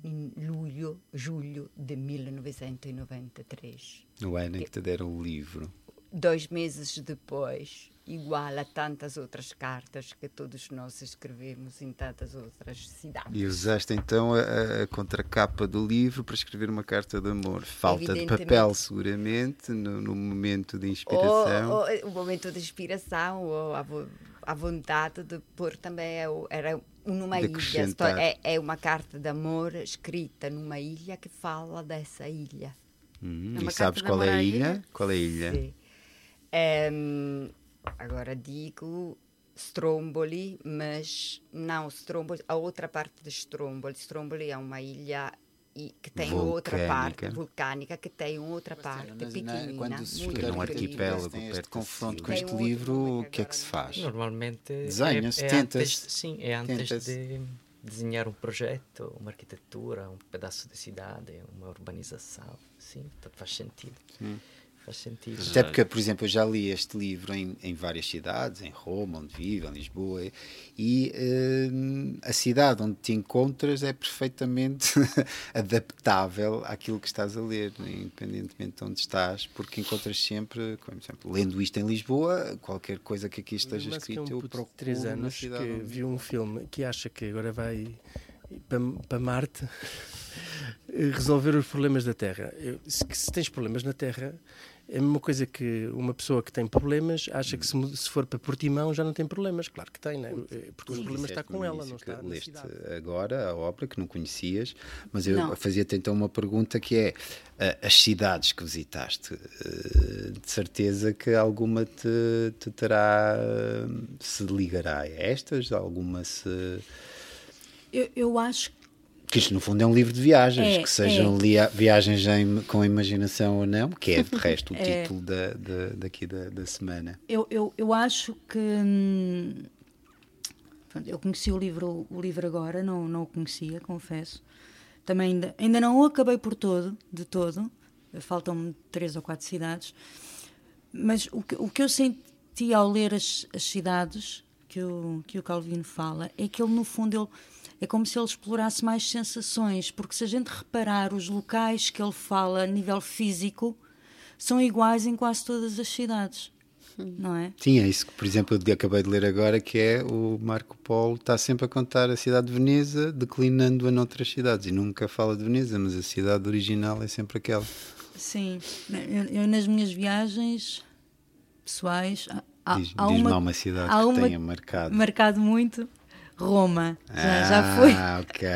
em julho, julho de 1993. No ano em que te deram o livro. Dois meses depois, igual a tantas outras cartas que todos nós escrevemos em tantas outras cidades. E usaste então a, a contracapa do livro para escrever uma carta de amor. Falta de papel, seguramente, no, no momento de inspiração. Ou, ou, o momento de inspiração, ou a, a vontade de pôr também era numa ilha. É, é uma carta de amor escrita numa ilha que fala dessa ilha. Hum, é e sabes qual é a ilha? ilha? Qual é a ilha? Sim. É, agora digo Stromboli, mas não Stromboli, a outra parte de Stromboli. Stromboli é uma ilha e que tem vulcânica. outra parte vulcânica que tem outra parte mas, pequenina. Quando se estuda um arquipélago perto confronto com este livro, o que é que se faz? Normalmente desenha-se, é, é tenta antes, sim, é antes de desenhar um projeto, uma arquitetura, um pedaço de cidade, uma urbanização, sim, faz sentido. Sim. Faz sentido. Até porque, por exemplo, eu já li este livro em, em várias cidades, em Roma, onde vivo, em Lisboa, e uh, a cidade onde te encontras é perfeitamente adaptável àquilo que estás a ler, né? independentemente de onde estás, porque encontras sempre, como exemplo, lendo isto em Lisboa, qualquer coisa que aqui esteja Mas escrito, eu procuro de três anos que onde viu um filme que acha que agora vai para, para Marte resolver os problemas da Terra. Eu, se, se, tens problemas na Terra, é a mesma coisa que uma pessoa que tem problemas acha que se, se for para Portimão já não tem problemas. Claro que tem, né? porque os problemas está com ela, não está leste agora a obra que não conhecias, mas eu fazia-te então uma pergunta que é as cidades que visitaste, de certeza que alguma te, te terá, se ligará a estas, alguma se... Eu, eu acho que isto no fundo é um livro de viagens, é, que sejam é. viagens em, com imaginação ou não, que é de resto o é. título da, da, daqui da, da semana. Eu, eu, eu acho que hum, eu conheci o livro, o livro agora, não, não o conhecia, confesso. Também ainda, ainda não o acabei por todo, de todo. Faltam-me três ou quatro cidades. Mas o que, o que eu senti ao ler as, as cidades que o, que o Calvino fala é que ele, no fundo, ele é como se ele explorasse mais sensações, porque se a gente reparar os locais que ele fala a nível físico, são iguais em quase todas as cidades. não é? Sim, é isso que, por exemplo, eu acabei de ler agora, que é o Marco Polo está sempre a contar a cidade de Veneza, declinando-a noutras cidades, e nunca fala de Veneza, mas a cidade original é sempre aquela. Sim, eu, eu nas minhas viagens pessoais há, Diz, há diz-me uma, uma cidade há que uma tenha marcado. marcado muito Roma. Já, ah, já fui. ok.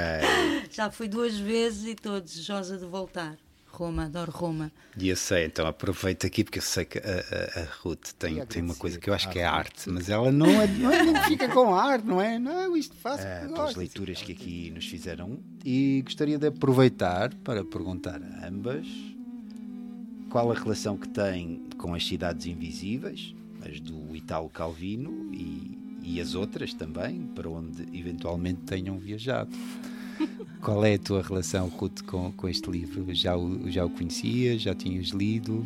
Já fui duas vezes e estou desejosa de voltar. Roma, adoro Roma. E eu sei, então aproveito aqui porque eu sei que a, a, a Ruth tem, tem uma coisa que eu acho que é arte, mas ela não, é, não, é, não fica com arte, não é? Não, isto faz Ah, pelas leituras que aqui nos fizeram e gostaria de aproveitar para perguntar a ambas qual a relação que tem com as cidades invisíveis, as do Italo Calvino e, e as outras também, para onde eventualmente tenham viajado. Qual é a tua relação, Ruth, com, com este livro? Já o, já o conhecias? Já tinhas lido?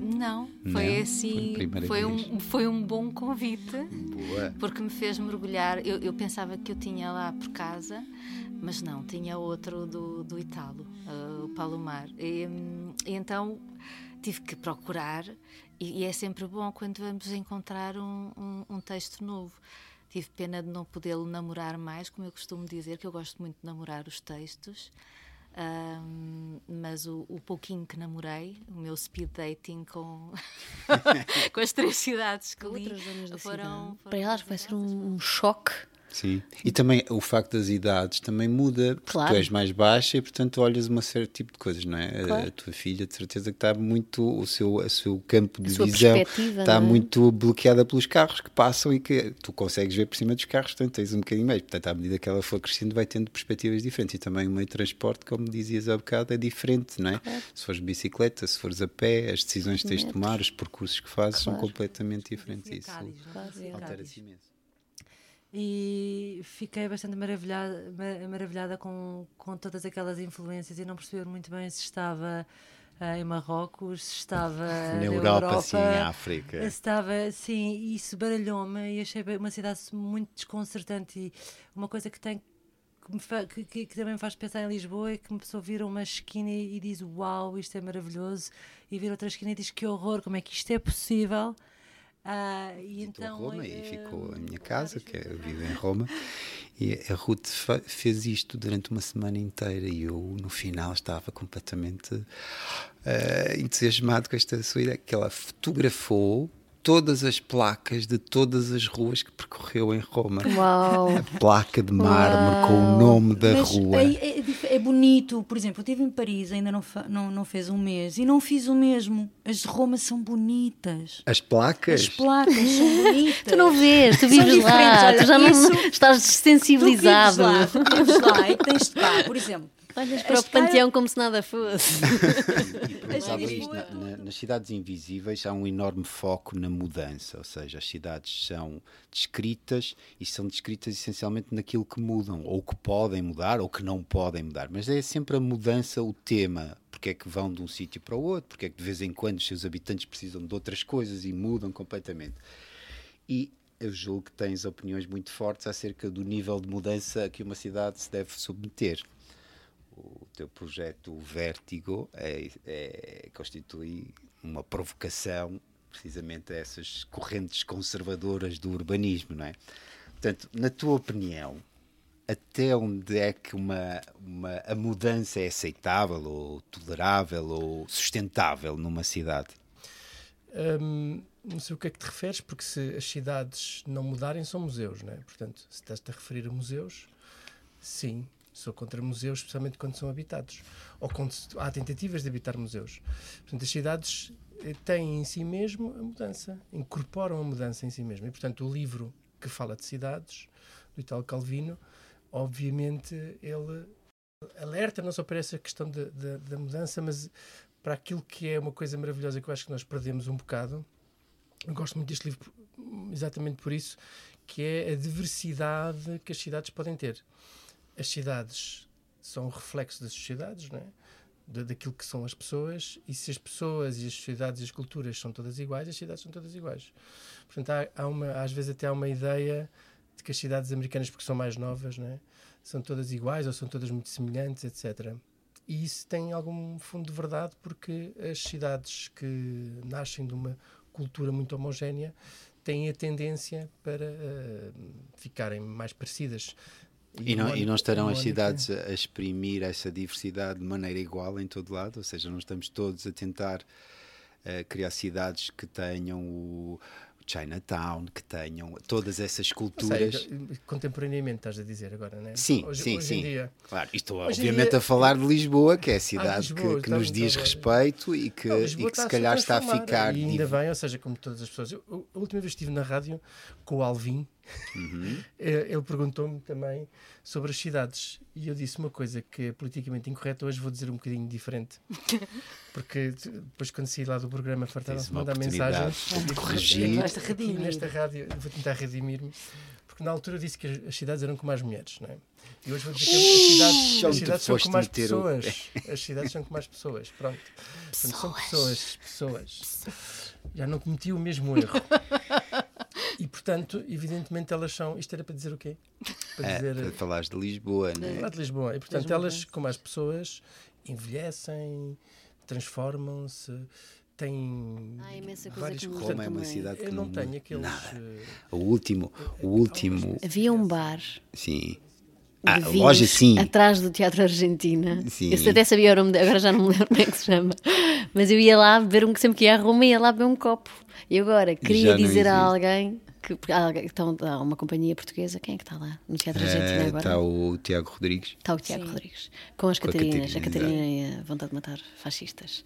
Não, foi Não? Foi assim, foi, vez. um, foi um bom convite, Boa. porque me fez mergulhar. Eu, eu pensava que eu tinha lá por casa, mas não, tinha outro do, do Italo, uh, o Palomar. Hum, e então tive que procurar, e, e é sempre bom quando vamos encontrar um, um, um texto novo. Tive pena de não podê-lo namorar mais, como eu costumo dizer, que eu gosto muito de namorar os textos. Ahm, mas o, o pouquinho que namorei, o meu speed dating com, com as três cidades que li, foram, foram Para elas vai ser um, um choque. Sim. E também o facto das idades também muda, porque Claro. tu és mais baixa e portanto olhas uma série tipo de coisas, não é? A- Claro. A tua filha de certeza que está muito, o seu, o seu campo de visão está é? muito bloqueada pelos carros que passam e que tu consegues ver por cima dos carros, portanto tens um bocadinho mais. Portanto, à medida que ela for crescendo, vai tendo perspectivas diferentes. E também o meio de transporte, como dizias há bocado, é diferente, não é? Claro. Se fores de bicicleta, se fores a pé, as decisões que tens de tomar, os percursos que fazes são completamente diferentes. Isso é. altera-se imenso. E fiquei bastante maravilhada, ma- maravilhada com, com todas aquelas influências e não perceber muito bem se estava ah, em Marrocos, se estava Na Europa, Europa, sim, em África. Estava, sim, e isso baralhou-me e achei uma cidade muito desconcertante e uma coisa que tem que, que- que também me faz pensar em Lisboa é que uma pessoa vira uma esquina e, e diz uau, isto é maravilhoso e vira outra esquina e diz que horror, como é que isto é possível? Ah, e então Roma e eh, ficou a minha casa, que eu vivo em Roma. E a Ruth fez isto durante uma semana inteira e eu, no final, estava completamente eh, entusiasmado com esta sua ideia, que ela fotografou todas as placas de todas as ruas que percorreu em Roma. Uau. A placa de mármore com o nome da Mas rua. É, é dif- é bonito, por exemplo, eu estive em Paris, ainda não, fa- não, não fez um mês, e não fiz o mesmo. As de Roma são bonitas. As placas? As placas são bonitas. Tu não vês, tu vives lá, olha, tu já não isso- estás desensibilizado. Tu vives lá, tu vives lá e tens de cá, por exemplo. Olhas as para o panteão como se nada fosse. Pensava isto, na- na- nas cidades invisíveis há um enorme foco na mudança, ou seja, as cidades são descritas e são descritas essencialmente naquilo que mudam, ou que podem mudar, ou que não podem mudar. Mas é sempre a mudança o tema. Porque é que vão de um sítio para o outro, porque é que de vez em quando os seus habitantes precisam de outras coisas e mudam completamente. E eu julgo que tens opiniões muito fortes acerca do nível de mudança a que uma cidade se deve submeter o teu projeto Vértigo é, é- constitui uma provocação precisamente a essas correntes conservadoras do urbanismo, não é? Portanto, na tua opinião, até onde é que uma, uma, a mudança é aceitável ou tolerável ou sustentável numa cidade? Hum, não sei o que é que te referes, porque se as cidades não mudarem, são museus, não é? Portanto, se estás-te a referir a museus, sim, sou contra museus, especialmente quando são habitados, ou quando há tentativas de habitar museus. Portanto, as cidades eh, têm em si mesmo a mudança, incorporam a mudança em si mesmo. E, portanto, o livro que fala de cidades, do Italo Calvino, obviamente ele alerta não só para essa questão da- da- da mudança, mas para aquilo que é uma coisa maravilhosa que eu acho que nós perdemos um bocado. Eu gosto muito deste livro exatamente por isso, que é a diversidade que as cidades podem ter. As cidades são o reflexo das sociedades, não é? Da- daquilo que são as pessoas, e se as pessoas e as sociedades e as culturas são todas iguais, as cidades são todas iguais. Portanto, há, há uma, às vezes até há uma ideia de que as cidades americanas, porque são mais novas, não é? são todas iguais ou são todas muito semelhantes, etc. E isso tem algum fundo de verdade porque as cidades que nascem de uma cultura muito homogénea, têm a tendência para uh, ficarem mais parecidas. E não, e não estarão as cidades a exprimir essa diversidade de maneira igual em todo lado? Ou seja, não estamos todos a tentar uh, criar cidades que tenham o, Chinatown, que tenham todas essas culturas. Sei, contemporaneamente, estás a dizer agora, não é? Sim, hoje, sim, hoje sim. Dia, claro, estou obviamente dia, a falar de Lisboa, que é a cidade Lisboa, que, que nos diz respeito e que, não, e que se calhar está a ficar. E ainda bem, ou seja, como todas as pessoas. Eu, a última vez estive na rádio com o Alvin, uhum. ele perguntou-me também sobre as cidades e eu disse uma coisa que é politicamente incorreta, hoje vou dizer um bocadinho diferente. Porque depois, quando saí lá do programa, fartaram-se mandar mensagens. De corrigir. Aqui, nesta rádio, vou tentar redimir-me. Porque na altura eu disse que as cidades eram como as mulheres, não é? E hoje vou dizer que as cidades, as cidades são como as pessoas. As cidades são como as pessoas. Pronto. Portanto, são pessoas. Pessoas. Já não cometi o mesmo erro. E, portanto, evidentemente, elas são. Isto era para dizer o quê? Para, é, dizer, para falares de Lisboa, não é? Falar de Lisboa. E, portanto, elas, como as pessoas, envelhecem, transformam-se, têm Há imensa coisa várias que coisas. Roma é uma cidade Eu que não não tenho aqueles. nada. eh, O último, o último. Havia um bar Sim. Ah, loja sim. atrás do Teatro Argentina. Sim. Eu até sabia o nome, de- agora já não me lembro como é que se chama. Mas eu ia lá beber um, sempre que ia a Roma, ia lá beber um copo. E agora, queria dizer a existe. alguém que há então, há uma companhia portuguesa, quem é que está lá no Teatro Argentina Eh, agora? Está o Tiago Rodrigues. Está o Tiago Rodrigues, com as Com a Catarinas, a Catarina, Catarina e a vontade de matar fascistas.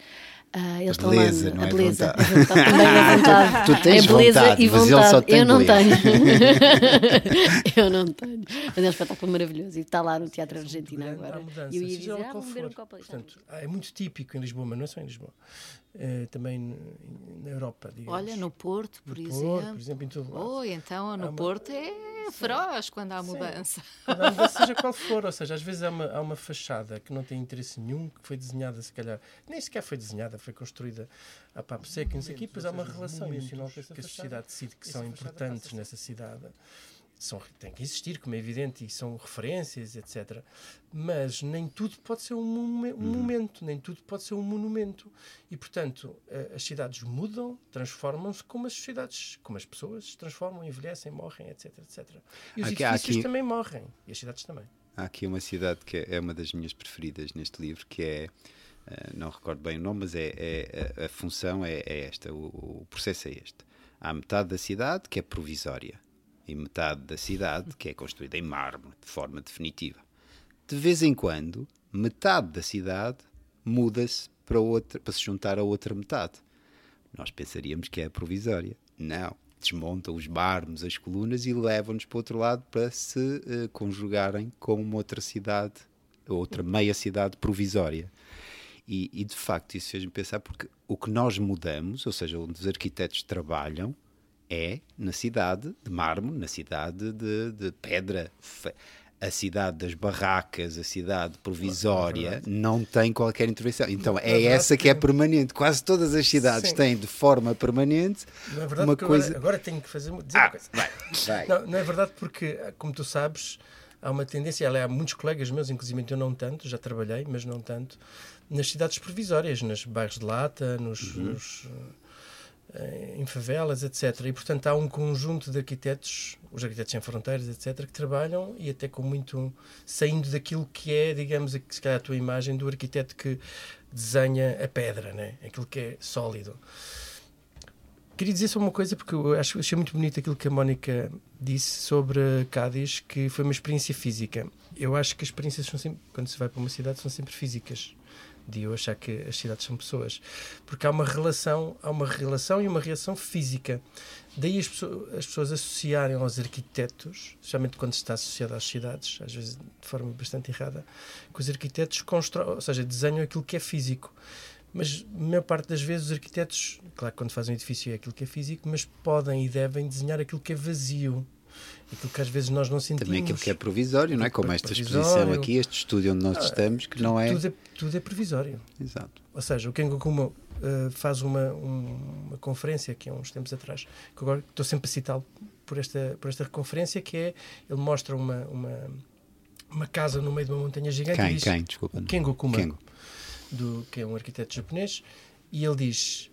Ah, eles A estão beleza, lá, não a é beleza, vontade. a vontade, também a vontade. Tu tens é beleza vontade, e mas ele vontade. só tem Eu não beleza. tenho. eu não tenho. Mas é um espetáculo maravilhoso e está lá no Teatro Argentina Há agora. E eu ia seja dizer, ah, um copo ali. Portanto, é muito típico em Lisboa, mas não é só em Lisboa. Eh, também na Europa, digamos. Olha, no Porto, por No exemplo. Porto, por exemplo, em todo lado. Oh, então no uma- Porto é feroz quando há mudança. Quando há mudança, seja qual for, ou seja, às vezes há uma, há uma fachada que não tem interesse nenhum, que foi desenhada, se calhar, nem sequer foi desenhada, foi construída a papo seco, não sei o quê, depois há uma relação emocional que a sociedade decide que são importantes nessa cidade. São, tem que existir, como é evidente, e são referências, etc. Mas nem tudo pode ser um, um momento, nem tudo pode ser um monumento. E, portanto, as cidades mudam, transformam-se como as sociedades, como as pessoas se transformam, envelhecem, morrem, etc, etc. E os Aqui- edifícios aqui- também morrem, e as cidades também. Há aqui uma cidade que é uma das minhas preferidas neste livro, que é, eh, não recordo bem o nome, mas é, é- a, a função é, é esta, o, o processo é este. Há metade da cidade que é provisória e metade da cidade que é construída em mármore, de forma definitiva. De vez em quando, metade da cidade muda-se para, para se juntar a outra metade. Nós pensaríamos que é provisória. Não. Desmontam os mármores, as colunas e levam-nos para o outro lado para se eh, conjugarem com uma outra cidade, outra meia cidade provisória. E, e, de facto isso fez-me pensar porque o que nós mudamos, ou seja, onde os arquitetos trabalham, é na cidade de mármore, na cidade de, de pedra. A cidade das barracas, a cidade provisória, não tem qualquer intervenção. Então é essa que é permanente. Quase todas as cidades Sim. têm de forma permanente Não é verdade uma coisa. agora, agora tenho que fazer dizer Ah, uma coisa. vai, vai. Não, não é verdade porque, como tu sabes, há uma tendência, ela, há muitos colegas meus, inclusive eu não tanto, já trabalhei, mas não tanto, nas cidades provisórias, nos bairros de lata, nos, Uhum. nos, em favelas, etc. E, portanto, há um conjunto de arquitetos, os arquitetos sem fronteiras, etc., que trabalham e até com muito, saindo daquilo que é, digamos, se calhar a tua imagem do arquiteto que desenha a pedra, né? aquilo que é sólido. Queria dizer só uma coisa, porque eu acho, achei muito bonito aquilo que a Mónica disse sobre Cádiz, que foi uma experiência física. Eu acho que as experiências são sempre, quando se vai para uma cidade, são sempre físicas. De eu achar que as cidades são pessoas. Porque há uma relação, há uma relação e uma reação física. Daí as pessoas, as pessoas associarem aos arquitetos, especialmente quando está associado às cidades, às vezes de forma bastante errada, que os arquitetos constroem, ou seja, desenham aquilo que é físico. Mas a maior parte das vezes os arquitetos, claro quando fazem um edifício é aquilo que é físico, mas podem e devem desenhar aquilo que é vazio. Aquilo que às vezes nós não sentimos. Também aquilo que é provisório, não é? Como esta exposição aqui, este estúdio onde nós Ah, estamos, que não é. Tudo é, tudo é provisório. Exato. Ou seja, o Kengo Kuma eh, faz uma, um- uma conferência que há uns tempos atrás, que agora estou sempre a citá-lo por esta, por esta conferência, que é, ele mostra uma, uma, uma casa no meio de uma montanha gigante Quem? e diz, Quem? Desculpa. Kengo Kuma, Kengo. Do, que é um arquiteto japonês, e ele diz,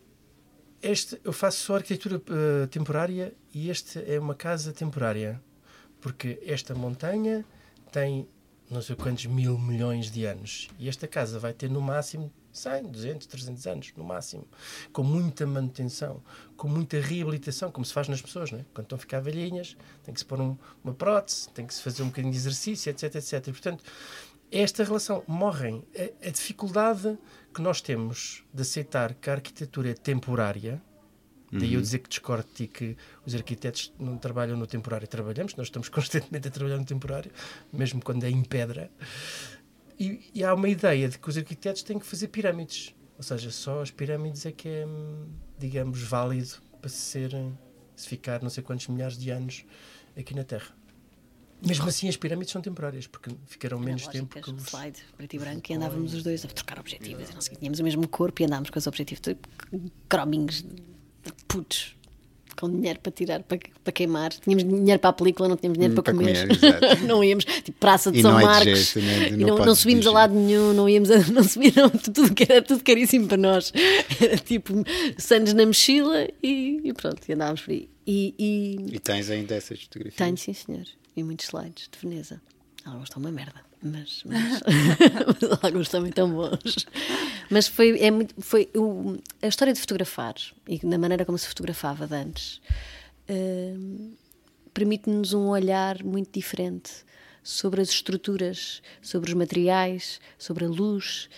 este, eu faço só arquitetura uh, temporária e este é uma casa temporária. Porque esta montanha tem não sei quantos mil milhões de anos. E esta casa vai ter no máximo 100, 200, 300 anos, no máximo. Com muita manutenção, com muita reabilitação, como se faz nas pessoas, não é? Quando estão a ficar velhinhas, tem que se pôr um, uma prótese, tem que se fazer um bocadinho de exercício, etc, etc. E, portanto, esta relação morrem. A, a dificuldade que nós temos de aceitar que a arquitetura é temporária, Daí eu Uhum. dizer que discordo de ti que os arquitetos não trabalham no temporário. Trabalhamos, nós estamos constantemente a trabalhar no temporário, mesmo quando é em pedra. E, e há uma ideia de que os arquitetos têm que fazer pirâmides. Ou seja, só as pirâmides é que é, hum, digamos, válido para se ser, se ficar não sei quantos milhares de anos aqui na Terra. Mesmo assim, as pirâmides são temporárias, porque ficarão menos tempo que os... slide, preto e branco, e andávamos os dois a trocar objetivos. quê. Tínhamos o mesmo corpo e andávamos com os objetivos, crominhos de putos, com dinheiro para tirar, para, para queimar. Tínhamos dinheiro para a película, não tínhamos dinheiro Hum, para, para comer. comer, não íamos, tipo, Praça de E São não é de Marcos. gesto, né? E Não não, não, podes subimos a dirigir. lado nenhum, não íamos a, não subíamos, tudo, que era tudo caríssimo para nós. Era tipo, sandes na mochila e, e pronto, e andávamos por aí. E, e, E tens ainda essas fotografias? tenho, sim, senhor. E muitos slides de Veneza. Alguns estão uma merda, mas, mas, mas alguns também estão bons. Mas foi, é muito, foi o- a história de fotografar e da maneira como se fotografava de antes hum, permite-nos um olhar muito diferente sobre as estruturas, sobre os materiais, sobre a luz.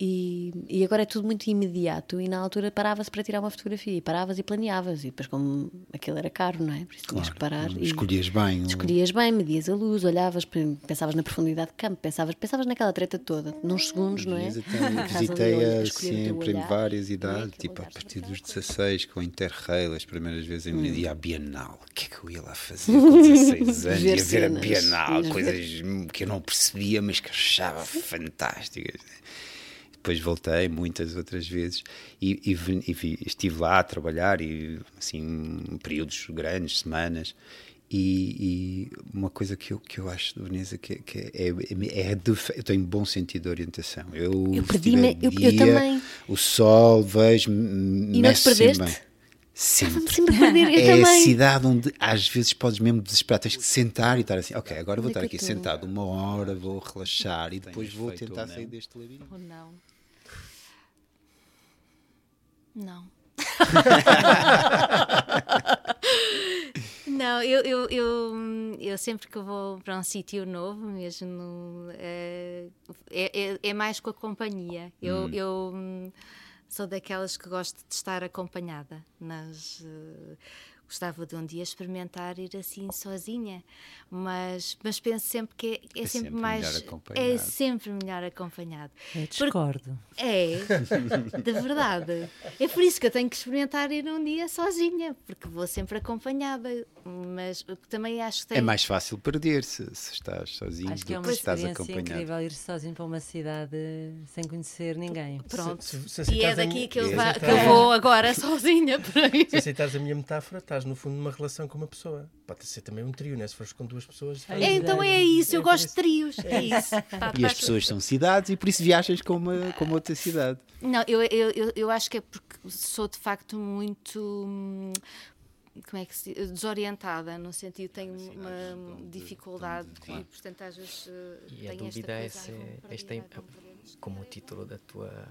E, e agora é tudo muito imediato. E na altura parava-se para tirar uma fotografia, e paravas e planeavas. E depois, como aquilo era caro, não é? Por isso tinhas que parar. e- Escolhias bem. o- Escolhias bem, medias a luz, olhavas, pe- pensavas na profundidade de campo, pensavas, pensavas naquela treta toda, nos segundos, não é? Visitei, Estás ali a visitei olhar, a a escolher o teu sempre em várias idades, tipo a partir dos 16, com o Interrail, as primeiras vezes em Hum. e Bienal. O que é que eu ia lá fazer com 16 anos? Ver ia ver a Bienal, coisas que eu não percebia, mas que achava fantásticas. Depois voltei muitas outras vezes e, e e estive lá a trabalhar e assim períodos grandes, semanas. E, e uma coisa que eu, que eu acho de Veneza que, que é, é, é de, eu tenho bom sentido de orientação. Eu, Eu se perdi-me- tiver eu- eu dia, também. O sol, vejo, E não sempre perdeste? Sempre. Sempre a perder, eu é a também. cidade onde às vezes podes mesmo desesperar, tens que sentar e estar assim, ok, agora vou é estar aqui eu sentado uma hora, vou relaxar e depois vou tentar sair deste labirinto. Ou não? Não. Não, eu, eu, eu, eu sempre que vou para um sítio novo, mesmo eh, é, é, é mais com a companhia. Eu, Hum. eu hum, sou daquelas que gosto de estar acompanhada. Mas eh, gostava de um dia experimentar ir assim sozinha, mas, mas penso sempre que é, é É sempre, sempre mais. melhor É sempre melhor acompanhado. Eu Porque- discordo. é, de verdade. É por isso que eu tenho que experimentar ir um dia sozinha, porque vou sempre acompanhada. Mas o que também acho que tem. É mais fácil perder-se se estás sozinho Acho que é do uma que se estás experiência acompanhado. incrível ir sozinho para uma cidade sem conhecer ninguém. Pronto. Se- se e é daqui que eu, se aceitares que eu vou agora sozinha por aí. Se aceitares a minha metáfora, estás no fundo numa relação com uma pessoa. Pode ser também um trio, né? Se fores com duas pessoas. É, então é isso, eu por gosto de trios. É isso. Tá- E as tá- pessoas são cidades e por isso viajas com uma, com uma outra cidade. Não, eu, eu, eu, eu acho que é porque sou de facto muito. hum, Como é que se diz? desorientada, no sentido tenho uma dificuldade e, portanto, às vezes eh, E a tenho esta dúvida é se "Ai, vou para esta é, ali." como o título da tua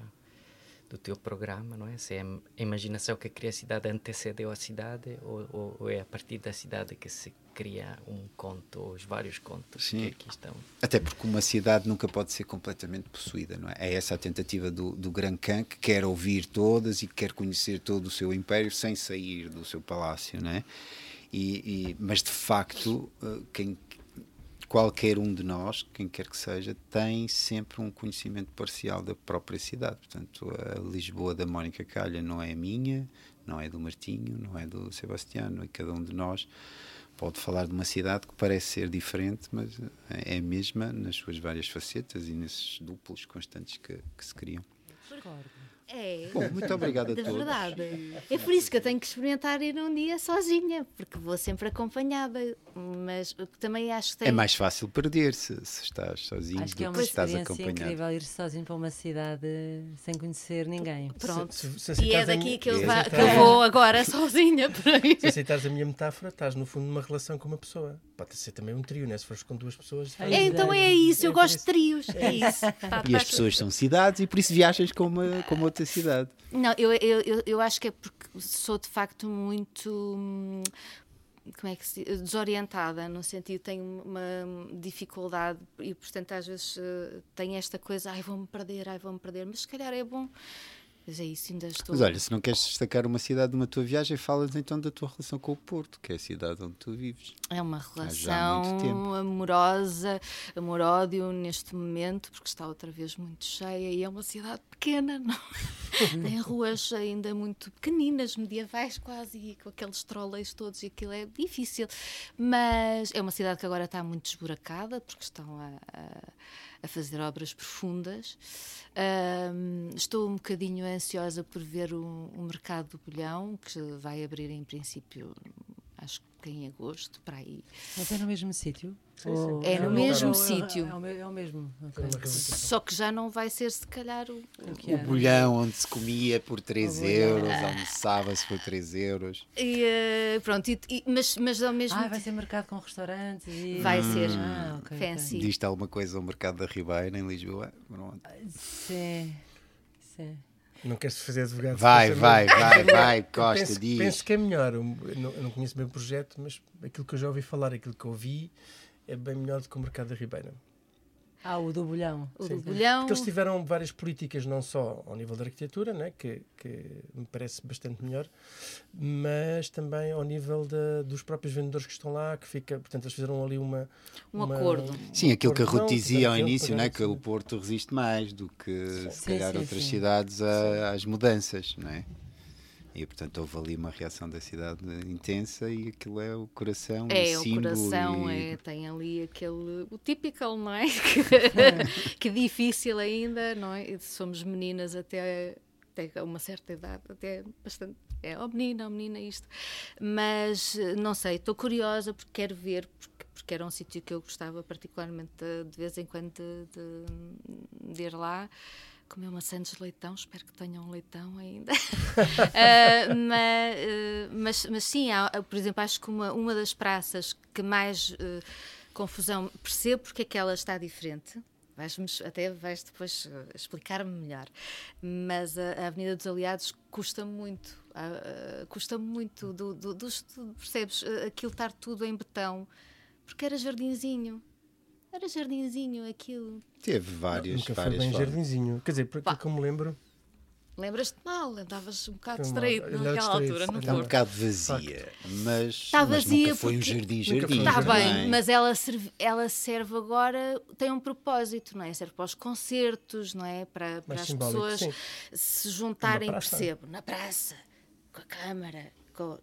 do teu programa, não é? Se é a imaginação que cria a cidade antecedeu a cidade ou, ou, ou é a partir da cidade que se cria um conto ou os vários contos que Sim. aqui estão. Até porque uma cidade nunca pode ser completamente possuída, não é? É essa a tentativa do, do Gran Khan que quer ouvir todas e quer conhecer todo o seu império sem sair do seu palácio, não é? E, e- mas de facto, eh, quem, qualquer um de nós, quem quer que seja, tem sempre um conhecimento parcial da própria cidade. Portanto, a Lisboa da Mónica Calha não é minha, não é do Martinho, não é do Sebastiano, e cada um de nós pode falar de uma cidade que parece ser diferente, mas é a mesma nas suas várias facetas e nesses duplos constantes que, que se criam. É. Bom, muito obrigado a de todos. verdade. É por isso que eu tenho que experimentar ir um dia sozinha, porque vou sempre acompanhada. Mas também acho que tem. É mais fácil perder-se se estás sozinho Acho que é do uma que se estás experiência acompanhado. incrível ir sozinho para uma cidade sem conhecer ninguém. Pronto. Se- se e é daqui que eu, se vá- que eu vou agora sozinha por aí. Se aceitares a minha metáfora, estás no fundo numa relação com uma pessoa. Pode ser também um trio, né? Se fores com duas pessoas. É, então é isso, eu É gosto de trios. É isso. E as pessoas são cidades e por isso viajas com uma, com uma outra cidade. Não, eu, eu, eu, eu acho que é porque sou de facto muito. hum, Como é que se diz? Desorientada, no sentido, tenho uma dificuldade e, portanto, às vezes eh, tenho esta coisa, ai, vou-me perder, ai, vou-me perder, mas se calhar é bom. Mas é isso, ainda estou. Mas olha, se não queres destacar uma cidade numa tua viagem, falas então da tua relação com o Porto, que é a cidade onde tu vives. É uma relação amorosa, amor-ódio neste momento, porque está outra vez muito cheia e é uma cidade pequena, não? tem ruas ainda muito pequeninas, medievais quase, e com aqueles trolleys todos, e aquilo é difícil. Mas é uma cidade que agora está muito esburacada, porque estão a, a, a fazer obras profundas. Estou um bocadinho ansiosa por ver o, o mercado do bolhão, que vai abrir em princípio, acho que em agosto, para aí. Mas é no mesmo sítio? Sim, Ou- sim. É no ou- mesmo sítio. É, o é o mesmo. ok. Só que já não vai ser, se calhar, o, O bolhão onde se comia por 3 O bolhão. euros, almoçava-se por 3 euros. E, eh, pronto, e- e- mas, mas ao mesmo Ah, vai ser mercado com restaurantes e... Vai ser. Ah, ok, ok. Fancy. Diz-te alguma coisa ao mercado da Ribeira, em Lisboa? Pronto. Sim, sim. Não queres fazer advogado? Vai, vai, vai, vai, Costa, penso, diz. Penso que é melhor. Eu não, eu não conheço bem o projeto, mas aquilo que eu já ouvi falar, aquilo que eu vi, é bem melhor do que o Mercado da Ribeira. Ah, o do bolhão. O Sim. do bolhão. Porque eles tiveram várias políticas, não só ao nível da arquitetura, né, que, que me parece bastante melhor, mas também ao nível da- dos próprios vendedores que estão lá, que fica, portanto, eles fizeram ali uma. Um uma- acordo. Sim, aquilo que a Ruth dizia ao início, é? pagaram, que o. Porto resiste mais do que se Sim, calhar sim, outras sim. cidades a- às mudanças, não é? E portanto houve ali uma reação da cidade intensa e aquilo é o coração É, o símbolo coração e- é, tem ali aquele. O típico, não é? Que, que difícil ainda, não é? Somos meninas até, até uma certa idade, até bastante. É, oh menina, oh menina, isto. Mas não sei, estou curiosa porque quero ver, porque, porque era um sítio que eu gostava particularmente de, de vez em quando de, de- de ir lá. Comer maçãs de leitão, espero que tenham leitão ainda. Ah, mas, eh, mas, mas sim, há, por exemplo, acho que uma, uma das praças que mais eh, confusão percebo porque é que ela está diferente. Vais-me até vais depois eh, explicar-me melhor. Mas a, a Avenida dos Aliados custa muito. custa muito do, do, tu percebes? Aquilo estar tudo em betão. Porque era jardinzinho. Era jardinzinho aquilo. Teve várias, Nunca foi várias bem formas. jardinzinho. Quer dizer, por aquilo que eu me lembro. Lembras-te mal, andavas um bocado Foi distraído naquela altura, não. Está um foi? bocado vazia, mas, Está mas vazia nunca foi um porque- jardim, foi jardim. Está jardim. bem, mas ela serve, ela serve agora, tem um propósito, não é? Serve para os concertos, não é? Para, para as pessoas sim. se juntarem, percebo, na praça, com a câmara. Com...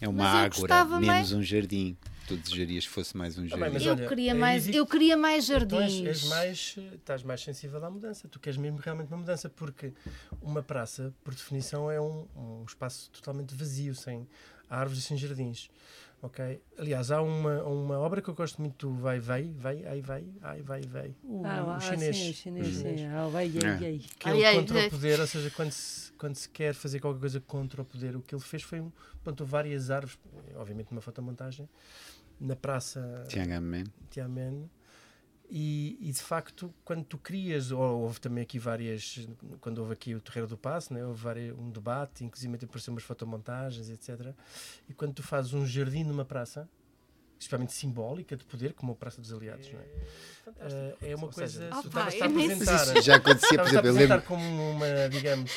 É uma Mas eu ágora, menos mais- um jardim. Tu desejarias que fosse mais um bem, jardim. mas Eu olha, queria aí mais, eu queria mais Então és, jardins. és mais, estás mais sensível à mudança. Tu queres mesmo realmente uma mudança, porque uma praça, por definição, é um, um espaço totalmente vazio, sem árvores e sem jardins. Ok? Aliás, há uma, uma obra que eu gosto muito do Vai, Vai, Vai, Ai, Vai, Ai, Vai, Vai. O, Ah, o ah, chinês. sim, o chinês, o chinês. sim. Ah, vai, É. ai, ai. Que é Ai, contra ai. o poder, ou seja, quando se, quando se quer fazer qualquer coisa contra o poder, o que ele fez foi um, plantou várias árvores, obviamente numa fotomontagem, na praça Tiananmen. Tiananmen. E, e, de facto, quando tu crias, ou houve também aqui várias, quando houve aqui o Terreiro do Passo, né, houve várias, um debate, inclusive apareceram umas fotomontagens, etc. E quando tu fazes um jardim numa praça, especialmente simbólica de poder, como a Praça dos Aliados, não é? Eh, é uma coisa. seja, tu pá, a apresentar. já acontecia, por exemplo, eu apresentar lembro- como uma, digamos,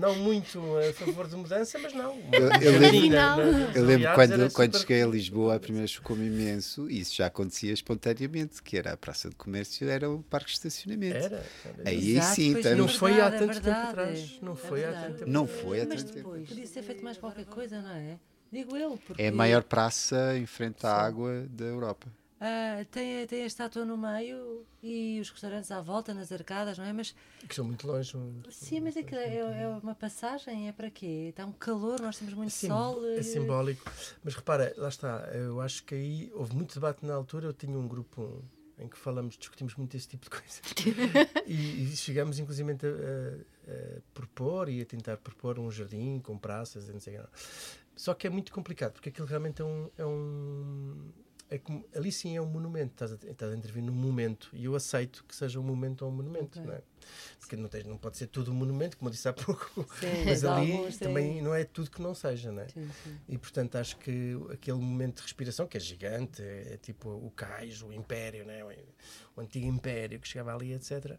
não muito a favor de mudança, mas não. Eu, lembro, na- na- nos eu lembro quando, quando super- cheguei a Lisboa, a primeira chocou-me imenso, e isso já acontecia espontaneamente, que era a Praça de Comércio, era o parque de estacionamento. Era, era. Aí Exato, sim, estamos- Não foi há é tanto tempo atrás. Não é foi há tanto tempo Não atrás. foi há Mas tanto tempo. depois podia ser feito mais qualquer coisa, não é? Digo eu, porque... É a maior praça em frente à água da Europa. Ah, tem, tem a estátua no meio e os restaurantes à volta, nas arcadas, não é? Mas Que são muito longe. sim, mas aquilo é, é uma passagem, é para quê? Está um calor, nós temos muito Sim, sol. É simbólico. Mas repara, lá está, eu acho que aí houve muito debate na altura. Eu tinha um grupo em que falamos, discutimos muito esse tipo de coisa. e, e chegamos, inclusive, a, a- a propor e a tentar propor um jardim com praças e não sei o quê. Só que é muito complicado, porque aquilo realmente é um. É um é como, ali sim é um monumento, estás a, estás a intervir num momento e eu aceito que seja um momento ou um monumento, Ok. não é? Porque não, tens, não pode ser tudo um monumento, como eu disse há pouco, Sim, mas ali alguns também não é tudo que não seja, não é? Sim, sim. E portanto acho que aquele momento de respiração que é gigante, é, é tipo o cais, o império, né? o, o antigo império que chegava ali, etc.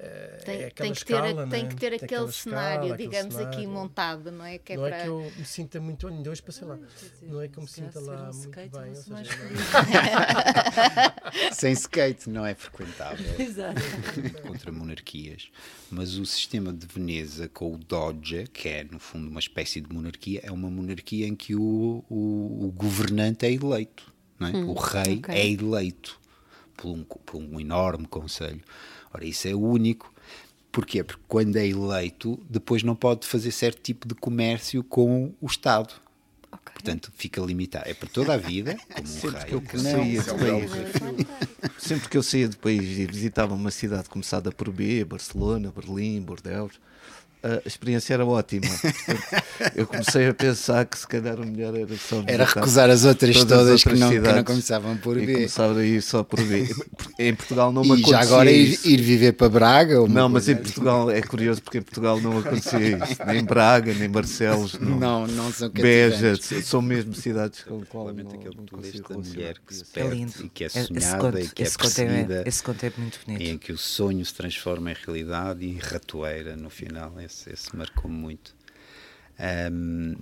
eh, Tem, é tem que ter, escala, tem né? que ter Tem aquele cenário, escala, aquele digamos, aqui cenário. montado, não é? Que é não para... é que eu me sinta muito, ainda hoje passei lá, dizer, não é que eu me sinta lá um muito skate bem. ou fosse mais seja, Sem skate não é frequentável Exato. contra monarquias. Mas o sistema de Veneza com o Doge, que é no fundo uma espécie de monarquia, é uma monarquia em que o, o, o governante é eleito. Não é? Hum, o rei ok. é eleito por um, por um enorme conselho. Ora, isso é único. Porquê? Porque quando é eleito, depois não pode fazer certo tipo de comércio com o Estado. Portanto, fica limitado. É para toda a vida, como um Sempre rei. que eu não, saía é do um país, sempre que eu saía do país e visitava uma cidade começada por B, Barcelona, Berlim, Bordeaux, a experiência era ótima. Eu comecei a pensar que se calhar o melhor era só Era recusar as outras todas todas as que outras não- que não começavam por e B. começar a ir só por B. Em Portugal não me E acontecia já agora ir, isso. ir viver para Braga? Não, mas em Portugal é curioso porque em Portugal não acontecia isso. Nem Braga, nem Barcelos. Não, Não, não são Beja, são mesmo cidades com qual não, aquele não que mulher que se perde lindo. e que é Esse sonhada conto- e que é esse conto é- perseguida. esse conto é muito bonito. E em que o sonho se transforma em realidade e em ratoeira no final. Esse, esse marcou-me muito. Ahm,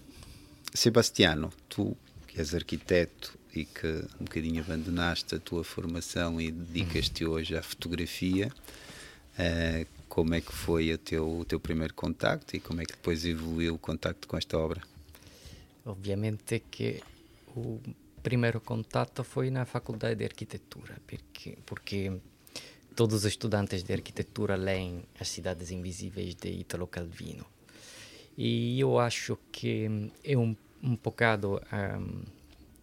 Sebastiano, tu que és arquiteto e que um bocadinho abandonaste a tua formação e dedicas-te hoje à fotografia, ah, como é que foi o teu, o teu primeiro contacto e como é que depois evoluiu o contacto com esta obra? Ovviamente che il primo contatto foi na faculdade de arquitetura, perché, porque todos os estudantes de arquitetura leem As Cidades Invisíveis de Italo Calvino. E eu acho que é um, um bocado um,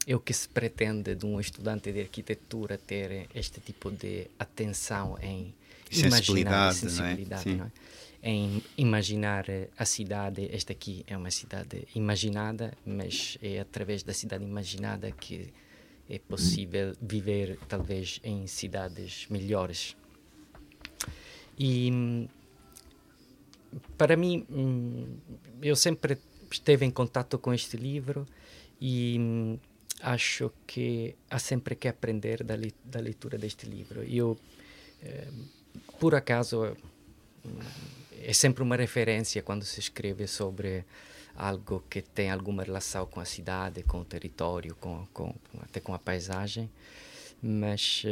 é o que se pretende de um estudante de arquitetura ter este tipo de atenção em imaginar Sensibilidade, não é? sensibilidade, não é? em imaginar eh, a cidade. Esta aqui é uma cidade imaginada, mas é através da cidade imaginada que é possível viver, talvez, em cidades melhores. E para mim, hum, eu sempre esteve em contato com este livro e hum, acho que há sempre que aprender da, li- da leitura deste livro. Eu, eh, por acaso, hum, é sempre uma referência quando se escreve sobre algo que tem alguma relação com a cidade, com o território, com, com, até com a paisagem, mas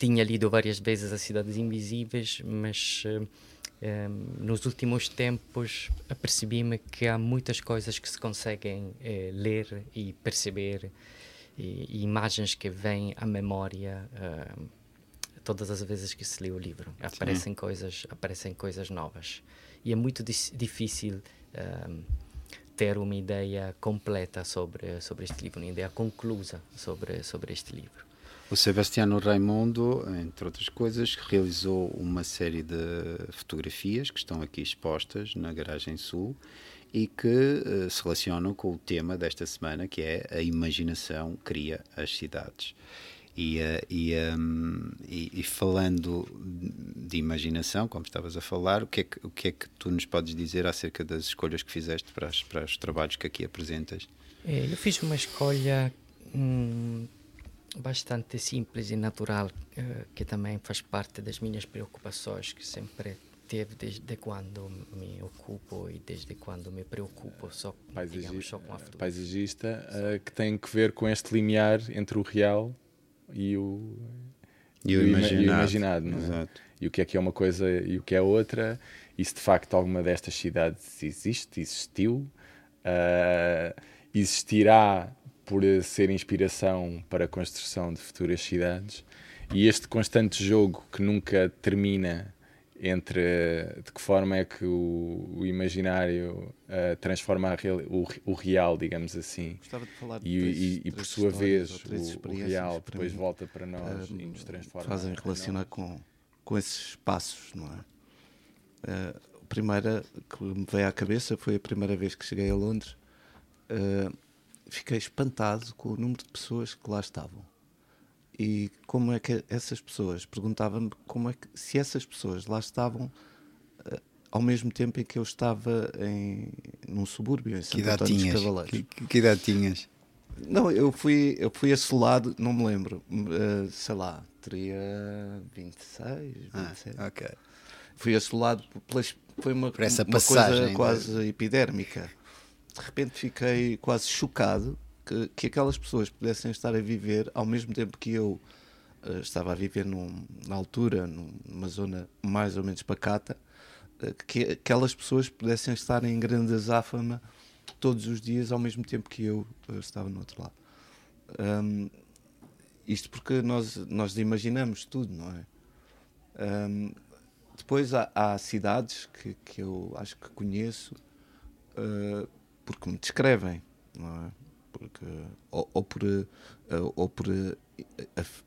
tinha lido várias vezes As Cidades Invisíveis, mas hum, hum, nos últimos tempos apercebi-me que há muitas coisas que se conseguem eh, ler e perceber, e, e imagens que vêm à memória hum, todas as vezes que se lê o livro. Aparecem coisas, aparecem coisas novas. E é muito difícil hum, ter uma ideia completa sobre, sobre este livro, uma ideia conclusa sobre, sobre este livro. O Sebastiano Raimondo, entre outras coisas, realizou uma série de fotografias que estão aqui expostas na Garagem Sul e que eh, se relacionam com o tema desta semana, que é a imaginação cria as cidades. E, eh, e, ehm, e- e falando de imaginação, como estavas a falar, o que, é que, o que é que tu nos podes dizer acerca das escolhas que fizeste para, as- para os trabalhos que aqui apresentas? Eh, eu fiz uma escolha hum, bastante simples e natural, eh, que também faz parte das minhas preocupações, que sempre teve desde quando me ocupo e desde quando me preocupo só, digamos, só com a fotografia. paisagista eh, que tem que ver com este limiar entre o real e o, E o ima- imaginado. imaginado, não é? Exato. E o que é que é uma coisa e o que é outra, e se de facto alguma destas cidades existe, existiu, eh, existirá por ser inspiração para a construção de futuras cidades e este constante jogo que nunca termina entre de que forma é que o, o imaginário uh, transforma real, o, o, real, digamos assim. Gostava de falar de e, três, e, e por sua vez o, o, real depois volta para nós uh, e nos transforma. Fazem relacionar com, com esses espaços, não é? Uh, a primeira que me veio à cabeça foi a primeira vez que cheguei a Londres. Uh, fiquei espantado com o número de pessoas que lá estavam e como é que essas pessoas perguntava-me como é que se essas pessoas lá estavam uh, ao mesmo tempo em que eu estava em num subúrbio em Santo António dos Cavaleiros. Que, que, que, idade tinhas? Não, eu fui eu fui assolado, não me lembro, uh, sei lá, teria 26, 27. Ah, ok. Fui assolado pelas foi uma, Por essa uma passagem coisa quase epidérmica. De repente fiquei quase chocado que, que aquelas pessoas pudessem estar a viver ao mesmo tempo que eu uh, estava a viver num, na altura, numa zona mais ou menos pacata, uh, que aquelas pessoas pudessem estar em grande azáfama todos os dias ao mesmo tempo que eu uh, estava no outro lado. Um, isto porque nós, nós imaginamos tudo, não é? Um, depois há, há, cidades que, que eu acho que conheço porque me descrevem, não é? porque ou, ou por eh, ou por eh,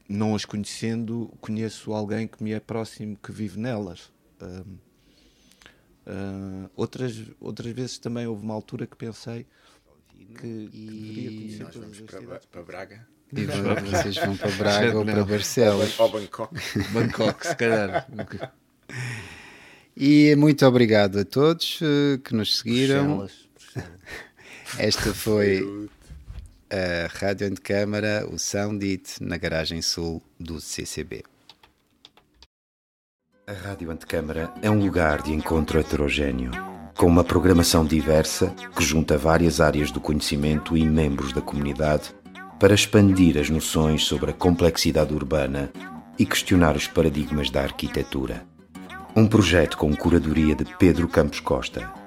não as conhecendo conheço alguém que me é próximo que vive nelas. Uh, uh, outras outras vezes também houve uma altura que pensei que, que deveria conhecer nós vamos para, para Braga. E vocês vão para Braga ou para Barcelos. Ou Bangkok. Bangkok se calhar. E muito obrigado a todos que nos seguiram. Bruxelas. esta foi a Rádio Antecâmara, o Soundit, na garagem sul do CCB. A Rádio Antecâmara é um lugar de encontro heterogêneo, com uma programação diversa que junta várias áreas do conhecimento e membros da comunidade para expandir as noções sobre a complexidade urbana e questionar os paradigmas da arquitetura. Um projeto com curadoria de Pedro Campos Costa